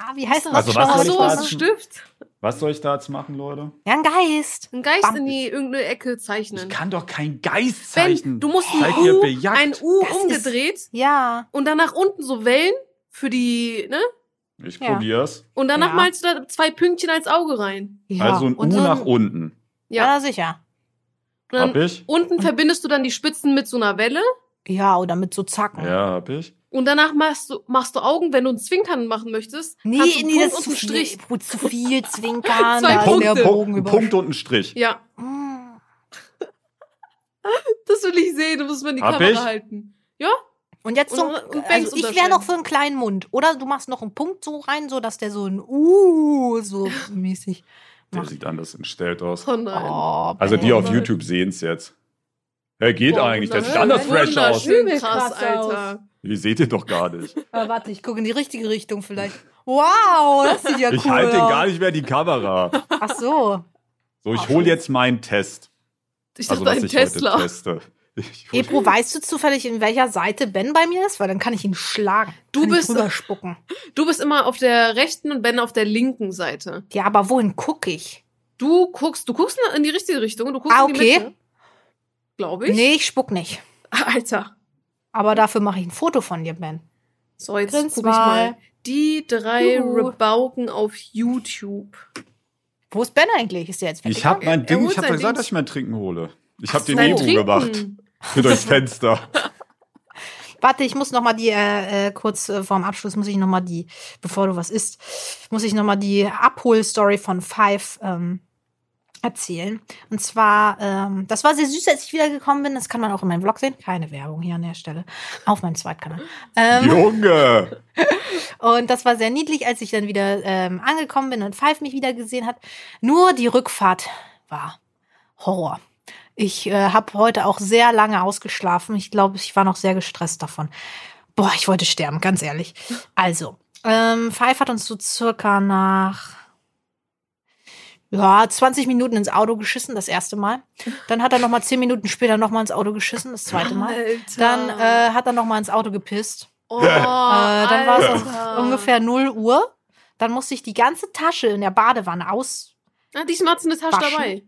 Ah, wie heißt das? Also, was soll ich so, da ein Stift. Was soll ich da jetzt machen, Leute? Ja, ein Geist. Ein Geist Bam. in die irgendeine Ecke zeichnen. Ich kann doch kein Geist zeichnen. Ben, du musst ein U, ein U Das ist- umgedreht Ja. und dann nach unten so Wellen für die, ne? Ich Ja. probier's. Und danach Ja. malst du da zwei Pünktchen als Auge rein. ja. Also ein U Und so nach unten. Ja, Ja. sicher. Und dann Hab ich? unten verbindest du dann die Spitzen mit so einer Welle Ja, oder mit so Zacken. Ja, hab ich. Und danach machst du, machst du Augen, wenn du ein Zwinkern machen möchtest. Nee, kannst du nee, Punkt das und ist zu Strich. viel, zu viel Zwinkern. Zwei Punkte. der Bogen Punkt. Punkt und ein Strich. Ja, das will ich sehen. Du musst mir in die Hab Kamera ich? halten. Und jetzt so, Und- und also ich wäre noch für einen kleinen Mund. Oder du machst noch einen Punkt so rein, so dass der so ein Uh so mäßig Der macht. sieht anders entstellt aus. Oh nein. Oh, Also die auf YouTube sehen's jetzt. Ja, geht Boah, eigentlich. Der sieht anders fresh aus. Krass Alter. Die seht ihr doch gar nicht. Aber warte, ich gucke in die richtige Richtung vielleicht. Wow, das sieht ja Ich cool halte aus. gar nicht mehr die Kamera. Ach so. So, ich hole jetzt meinen Test. Ich Also dachte, was ein ich Tesla. heute teste. Ich Ebro, weißt du zufällig, in welcher Seite Ben bei mir ist? Weil dann kann ich ihn schlagen. Du kann bist- Ich drüber spucken. Du bist immer auf der rechten und Ben auf der linken Seite. Ja, aber wohin gucke ich? Du guckst, du guckst in die richtige Richtung. Du guckst Ah, in die okay. Mitte. Glaube ich. Nee, ich spuck nicht. Alter. Aber dafür mache ich ein Foto von dir, Ben. So, jetzt Grins guck ich mal. Die drei Juhu. Rebauken auf YouTube. Wo ist Ben eigentlich? Ist der jetzt Ich habe mein Ding, ich habe gesagt, dass ich mein Trinken hole. Ich habe den Trinken. gemacht. Für durchs Fenster. Warte, ich muss noch mal die äh, äh, kurz äh, vorm Abschluss muss ich noch mal die, bevor du was isst, muss ich noch mal die Abholstory von Five ähm, erzählen. Und zwar, ähm, das war sehr süß, als ich wiedergekommen bin. Das kann man auch in meinem Vlog sehen. Keine Werbung hier an der Stelle. Auf meinem Zweitkanal. Ähm, Junge! und das war sehr niedlich, als ich dann wieder ähm, angekommen bin und Five mich wieder gesehen hat. Nur die Rückfahrt war Horror. Ich äh, habe heute auch sehr lange ausgeschlafen. Ich glaube, ich war noch sehr gestresst davon. Boah, ich wollte sterben, ganz ehrlich. Also, ähm, Five hat uns so circa nach ja, 20 Minuten ins Auto geschissen, das erste Mal. Dann hat er noch mal 10 Minuten später noch mal ins Auto geschissen, das zweite Mal. Alter. Dann äh, hat er noch mal ins Auto gepisst. oh, Äh, dann war es ungefähr 0 Uhr. Dann musste ich die ganze Tasche in der Badewanne aus. Ah, diesmal hat sie eine Tasche Waschen. dabei.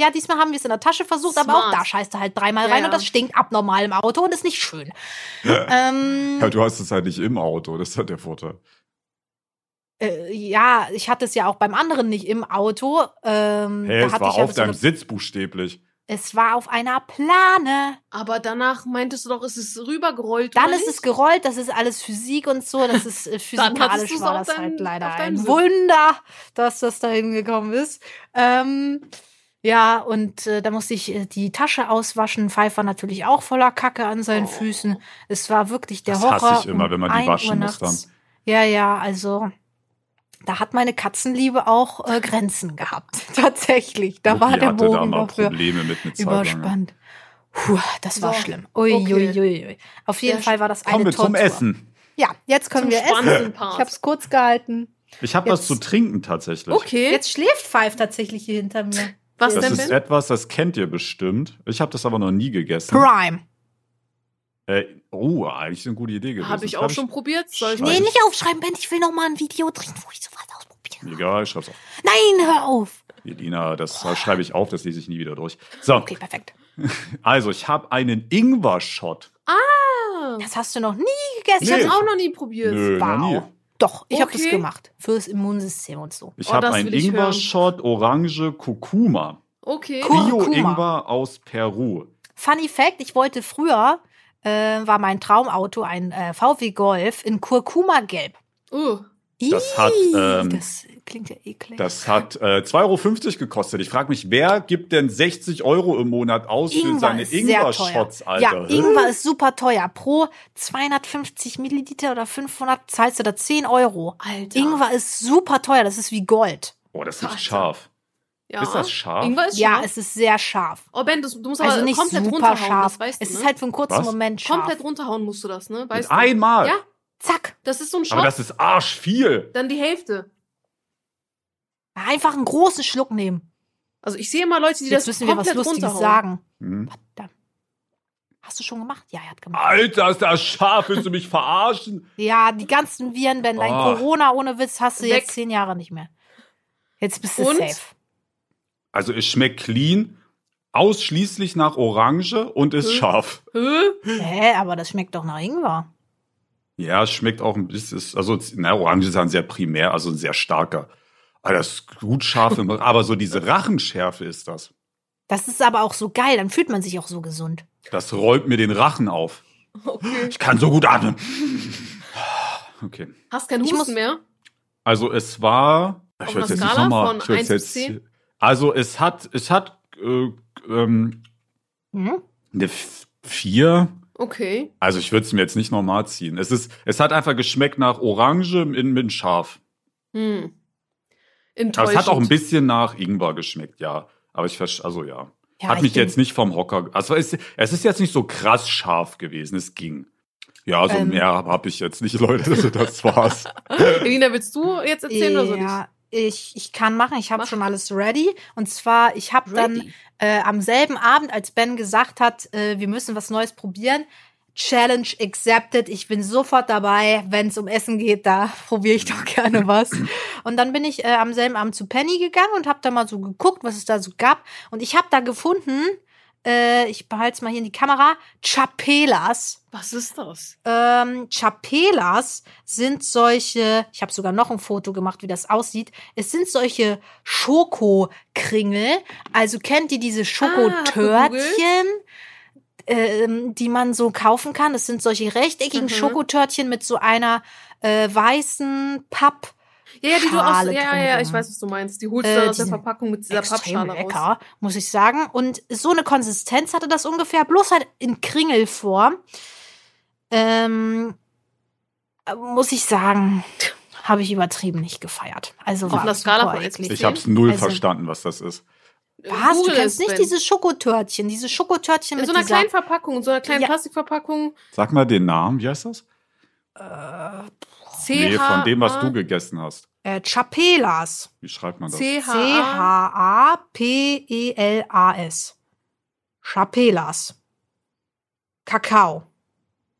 Ja, diesmal haben wir es in der Tasche versucht, aber auch Smart. da scheißt er halt dreimal Ja, rein ja. und das stinkt abnormal im Auto und ist nicht schön. ähm, Ja, du hast es halt nicht im Auto, das ist halt der Vorteil. Äh, ja, ich hatte es ja auch beim anderen nicht im Auto. Ähm, Hey, da es hatte war auf so deinem eine, Sitz buchstäblich. Es war auf einer Plane. Aber danach meintest du doch, es ist rübergerollt. Dann ist es nicht? gerollt, das ist alles Physik und so, das ist äh, Dann physikalisch war das deinem- halt leider ein Sitz. Wunder, dass das da hingekommen ist. Ähm, ja, und äh, da musste ich äh, die Tasche auswaschen. Pfeiffer natürlich auch voller Kacke an seinen Oh. Füßen. Es war wirklich der Das Horror. hasse ich immer, um wenn man die 1 waschen muss nachts. Ja, ja, also da hat meine Katzenliebe auch äh, Grenzen gehabt. Tatsächlich. Da war der hatte da Bogen mal dafür Probleme mit einer Zeit überspannt. Puh, das war So, schlimm. Ui, okay. ui, ui, ui. Auf jeden Sehr Fall war das eine Kommen wir zum. Essen. Ja, jetzt können Zum wir essen. Part. Ich habe es kurz gehalten. Ich habe was zu trinken tatsächlich. Okay. Jetzt schläft Five tatsächlich hier hinter mir. Was Das denn, ist Ben? etwas, das kennt ihr bestimmt. Ich habe das aber noch nie gegessen. Prime. Äh, oh, eigentlich eine gute Idee gewesen. Habe ich Das auch hab schon probiert. Soll ich Nee, ich- nicht aufschreiben, Ben. Ich will noch mal ein Video drehen, wo ich sowas ausprobiere. Egal, ich schreib's auf. Nein, hör auf. Edina, das schreibe ich auf, das lese ich nie wieder durch. So, Okay, perfekt. also ich habe einen Ingwer-Shot. Ah, Das hast du noch nie gegessen. ich habe Nee. auch noch nie probiert. Nö, noch nie. Wow. Doch, ich habe das Okay. gemacht. Fürs Immunsystem und so. Ich Oh, habe einen ich Ingwer-Shot Orange Kurkuma. Okay. Bio-Ingwer aus Peru. Funny Fact, ich wollte früher, äh, war mein Traumauto ein äh, VW Golf in Kurkuma-Gelb. Uh, Das hat, ähm, das klingt ja eklig. Das hat äh, 2,50 Euro gekostet. Ich frage mich, wer gibt denn 60 Euro im Monat aus für Ingwer seine ist sehr teuer. Ingwer-Shots, Ja, Alter? Hä? Ingwer ist super teuer. Pro 250 Milliliter oder 500 zahlst du da 10 Euro. Alter. Ingwer ist super teuer. Das ist wie Gold. Oh, das ist scharf. Ja. Ist das scharf? Ingwer ist Ja, scharf. es ist sehr scharf. Oh, Ben, du, du musst Also aber nicht komplett super runterhauen, scharf. das weißt es du, ist ne? halt für einen kurzen Was? Moment scharf. Komplett runterhauen musst du das, ne? Weißt Mit du? einmal. Ja, Zack. das ist so ein Shot. Aber das ist arsch viel. dann die Hälfte. Einfach einen großen Schluck nehmen. Also ich sehe immer Leute, die Jetzt das müssen wir was komplett Lustiges sagen. Hm. Verdammt. Hast du schon gemacht? Ja, er hat gemacht. Alter, ist das scharf. Willst du mich verarschen? Ja, die ganzen Viren, Ben, dein Oh. Corona ohne Witz hast du Weg. jetzt zehn Jahre nicht mehr. Jetzt bist du Und? safe. Also es schmeckt clean, ausschließlich nach Orange und ist Hm. scharf. Hä? Hä, aber das schmeckt doch nach Ingwer. Ja, es schmeckt auch ein bisschen, also na, Orange ist ein sehr primär, also ein sehr starker. Aber das ist gut scharf, aber so diese Rachenschärfe ist das. Das ist aber auch so geil, dann fühlt man sich auch so gesund. Das räumt mir den Rachen auf. Okay. Ich kann so gut atmen. Okay. Hast keinen Husten mehr? Also es war. Ich einer jetzt nicht Skala nochmal. von Ich 1 jetzt. bis 10? Also es hat, es hat äh, ähm, Hm? eine 4. Okay. Also ich würde es mir jetzt nicht normal ziehen. Es ist, es hat einfach geschmeckt nach Orange in, mit scharf. Hm. Aber es hat auch ein bisschen nach Ingwer geschmeckt, ja. Aber ich verstehe, also ja. Ja, hat ich mich jetzt nicht vom Hocker. Also es, es ist jetzt nicht so krass scharf gewesen. Es ging. Ja, so Ähm. mehr habe ich jetzt nicht, Leute. Also das war's. Elina, willst du jetzt erzählen oder so nicht? Ja, ich, ich kann machen. Ich habe schon alles ready. Und zwar, ich habe dann äh, am selben Abend, als Ben gesagt hat, äh, wir müssen was Neues probieren, Challenge accepted. Ich bin sofort dabei. Wenn es um Essen geht, da probiere ich doch gerne was. Und dann bin ich äh, am selben Abend zu Penny gegangen und habe da mal so geguckt, was es da so gab. Und ich habe da gefunden, äh, ich behalte es mal hier in die Kamera, Chapelas. Was ist das? Ähm, Chapelas sind solche, ich habe sogar noch ein Foto gemacht, wie das aussieht. Es sind solche Schokokringel. Also kennt ihr diese Schokotörtchen, ähm, die man so kaufen kann? Das sind solche rechteckigen Mhm. Schokotörtchen mit so einer äh, weißen Papp. Ja, ja, die du aus, Schale ja, ja, ja, ich weiß, was du meinst. Die holst Äh, du dann die aus der Verpackung mit dieser Pappschale raus. lecker, muss ich sagen. Und so eine Konsistenz hatte das ungefähr, bloß halt in Kringelform. Ähm, äh, muss ich sagen, habe ich übertrieben nicht gefeiert. Also Auf war einer Skala super von eklig. Ich habe es null Also- verstanden, was das ist. Äh, Was? Du kennst nicht diese Schokotörtchen, diese Schokotörtchen In mit so einer dieser, kleinen Verpackung, in so einer kleinen Ja. Plastikverpackung. Sag mal den Namen, wie heißt das? C Nee, von dem, was du gegessen hast. äh, Chapelas. Wie schreibt man das? H. C-H-A-P-E-L-A-S. Chapelas. Kakao.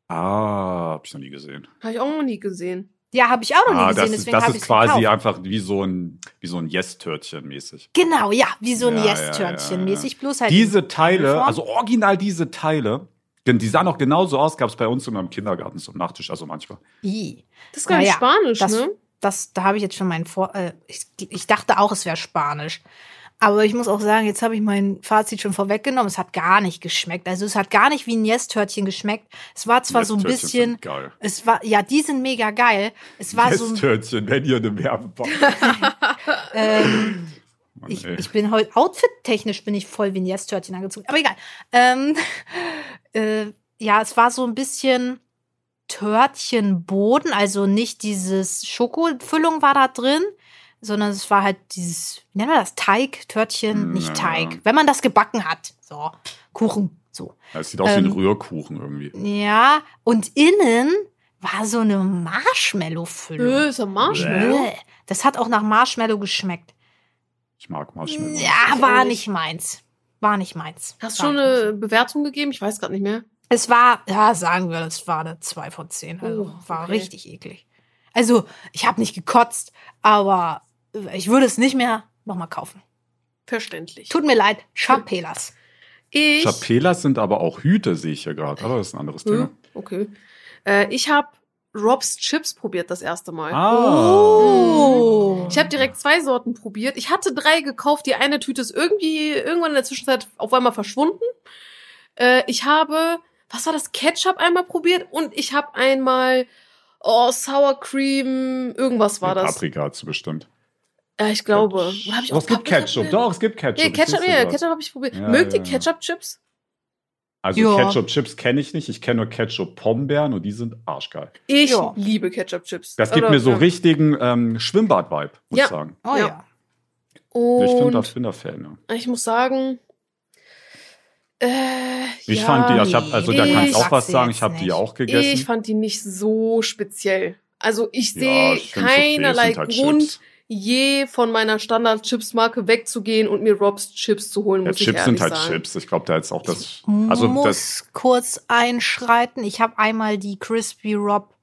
Ah, hab ich noch nie gesehen. Habe ich auch noch nie gesehen. Ja, habe ich auch noch nie Ah, gesehen, das ist, deswegen das ist quasi gekauft. einfach wie so ein, wie so ein Yes-Törtchen mäßig. Genau, ja, wie so ein Ja, Yes-Törtchen ja, ja. mäßig, bloß halt. Diese Teile, also original diese Teile, denn die sahen auch genauso aus, gab es bei uns immer im Kindergarten zum Nachtisch, also manchmal. I. Das ist gar nicht Naja, Spanisch, das, ne? das, da habe ich jetzt schon meinen Vor. Äh, ich, ich dachte auch, es wäre Spanisch. Aber ich muss auch sagen, jetzt habe ich mein Fazit schon vorweggenommen. Es hat gar nicht geschmeckt. Also es hat gar nicht wie ein Yes-Törtchen geschmeckt. Es war zwar so ein bisschen. Geil. Es war, ja, die sind mega geil. Es war so ein, Yes-Törtchen, wenn ihr eine Werbebox. ähm, Mann, ich, ich bin heute outfit-technisch bin ich voll wie ein Yes-Törtchen angezogen. Aber egal. Ähm, äh, ja, es war so ein bisschen Törtchenboden, also nicht dieses Schokofüllung war da drin. sondern es war halt dieses, wie nennen wir das? Teig, Törtchen, nicht Ja. Teig. Wenn man das gebacken hat. So, Kuchen, so. Das sieht aus wie ein Ähm, Rührkuchen irgendwie. Ja, und innen war so eine Marshmallow-Füllung. Äh, ist ein Marshmallow. Bäh. Das hat auch nach Marshmallow geschmeckt. Ich mag Marshmallow. Ja, war nicht meins. War nicht meins. Hast du schon eine Bewertung gegeben? Ich weiß gerade nicht mehr. Es war, ja, sagen wir, es war eine 2 von 10. Also Oh, war okay. richtig eklig. Also, ich habe nicht gekotzt, aber ich würde es nicht mehr nochmal kaufen. Verständlich. Tut mir leid, Chapelas. Ich. Chapelas sind aber auch Hüte, sehe ich hier gerade. Aber das ist ein anderes Äh, Thema. okay. Äh, ich habe Rob's Chips probiert das erste Mal. Ah. Oh. Ich habe direkt zwei Sorten probiert. Ich hatte drei gekauft. Die eine Tüte ist irgendwie irgendwann in der Zwischenzeit auf einmal verschwunden. Äh, ich habe, was war das? Ketchup einmal probiert und ich habe einmal oh, Sour Cream, irgendwas war Mit das. Paprika hat's bestimmt. Ja, ich glaube. Hab ich oh, auch es gibt Paprika Ketchup. drin? Doch, es gibt Ketchup. Nee, Ich Ketchup, ja. Ketchup habe ich probiert. Ja, Mögt ja, ihr ja. Ketchup-Chips? Also Ja. Ketchup-Chips kenne ich nicht. Ich kenne nur Ketchup-Pombeeren und die sind arschgeil. Ich Ja. liebe Ketchup-Chips. Das gibt Oder- mir so ja. richtigen ähm, Schwimmbad-Vibe, muss Ja. ich sagen. Oh Ja. ja. Ich bin da, Und bin da Fan. Ich muss sagen, äh, Ich ja, fand die, ich hab, also da kann ich ich auch was sagen, ich habe die auch gegessen. Ich fand die nicht so speziell. Also ich sehe okay, keinerlei sind halt Grund, Chips. Je von meiner Standard-Chips-Marke wegzugehen und mir Rob's Chips zu holen, Ja, muss ich Chips ehrlich sind halt sagen. Chips. Ich glaube, da ist auch das. Ich Also muss das. kurz einschreiten. Ich habe einmal die Crispy Rob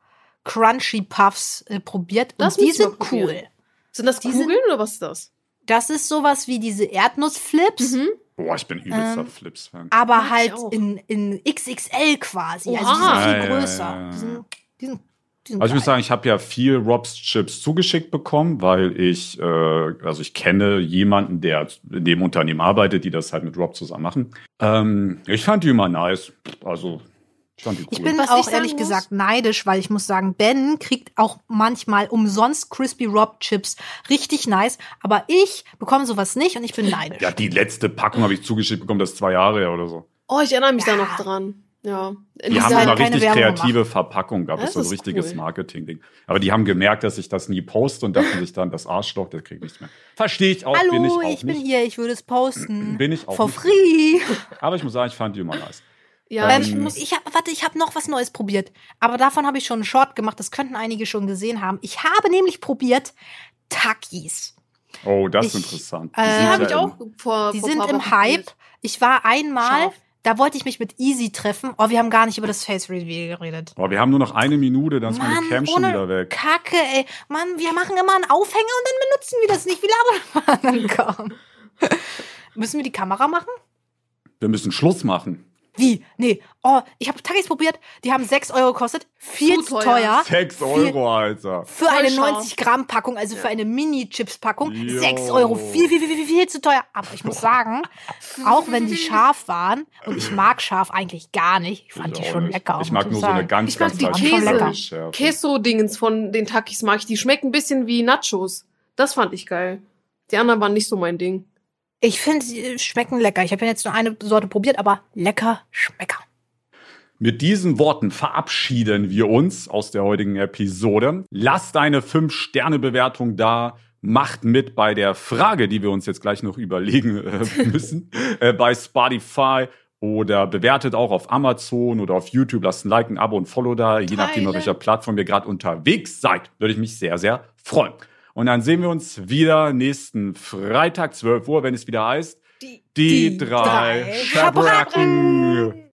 Crunchy Puffs äh, probiert Das und die sind cool. Sind das Die sind- Kugeln oder was ist das? Das ist sowas wie diese Erdnussflips, Mhm. Boah, ich bin übelster Ähm, Flips-Fan. aber ich halt in, in XXL quasi. Also die Oha. sind Ja, viel ja, größer. ja, ja. Sind, die sind, die sind Also ich muss geil. sagen, ich habe ja viel Robs Chips zugeschickt bekommen, weil ich, äh, also ich kenne jemanden, der in dem Unternehmen arbeitet, die das halt mit Rob zusammen machen. Ähm, ich fand die immer nice. Also ich fand die cool. Ich bin Was ich auch sagen ehrlich muss- gesagt neidisch, weil ich muss sagen, Ben kriegt auch manchmal umsonst Crispy Rob Chips. Richtig nice. Aber ich bekomme sowas nicht und ich bin neidisch. ja, die letzte Packung habe ich zugeschickt bekommen, das ist zwei Jahre her oder so. Oh, ich erinnere mich da Ja. noch dran. Ja. Die haben halt immer richtig Werbung kreative Verpackung gehabt. Das Das ist so ein ist richtiges cool. Marketing-Ding. Aber die haben gemerkt, dass ich das nie poste und dachten sich dann, das Arschloch, das kriegt nichts mehr. Verstehe ich auch, Hallo, bin ich ich, auch bin nicht. hier, ich würde es posten. Bin ich auch For nicht. free. Aber ich muss sagen, ich fand die immer nice. Ja, Ähm, ich muss. ich hab, warte, ich habe noch was Neues probiert. Aber davon habe ich schon einen Short gemacht. Das könnten einige schon gesehen haben. Ich habe nämlich probiert Takis. Oh, das ist Ich, interessant. äh, Die sind habe ja ich im- auch vor. Die vor sind im Hype. probiert. Ich war einmal, Scharf. Da wollte ich mich mit Easy treffen. Oh, wir haben gar nicht über das Face Reveal geredet. Boah, wir haben nur noch eine Minute, dann ist meine Mann, Cam schon wieder weg. Kacke, ey. Mann, wir machen immer einen Aufhänger und dann benutzen wir das nicht. Wie labern wir dann kaum? Müssen wir die Kamera machen? Wir müssen Schluss machen. Wie? Nee. Oh, ich habe Takis probiert. Die haben 6 Euro gekostet. Viel Zu zu teuer. teuer. Sechs Viel- Euro, Alter. Für eine Voll scharf. 90 Gramm Packung, also für eine Mini-Chips-Packung, Jo. 6 Euro. Viel, viel, viel, viel, viel zu teuer. Aber ich muss sagen, auch wenn die scharf waren, und ich mag scharf eigentlich gar nicht, ich fand Ich die schon nicht. lecker. Ich mag nur so eine ganz, Ich mag ganz die leichte Käse. Queso-Dingens von den Takis mag ich. Die schmecken ein bisschen wie Nachos. Das fand ich geil. Die anderen waren nicht so mein Ding. Ich finde, sie schmecken lecker. Ich habe ja jetzt nur eine Sorte probiert, aber lecker schmecker. Mit diesen Worten verabschieden wir uns aus der heutigen Episode. Lasst eine 5-Sterne-Bewertung da. Macht mit bei der Frage, die wir uns jetzt gleich noch überlegen äh, müssen, äh, bei Spotify oder bewertet auch auf Amazon oder auf YouTube. Lasst ein Like, ein Abo und Follow da. Je nachdem, auf welcher Plattform ihr gerade unterwegs seid, würde ich mich sehr, sehr freuen. Und dann sehen wir uns wieder nächsten Freitag, 12 Uhr, wenn es wieder heißt, Die, die, Die drei drei Schabracken.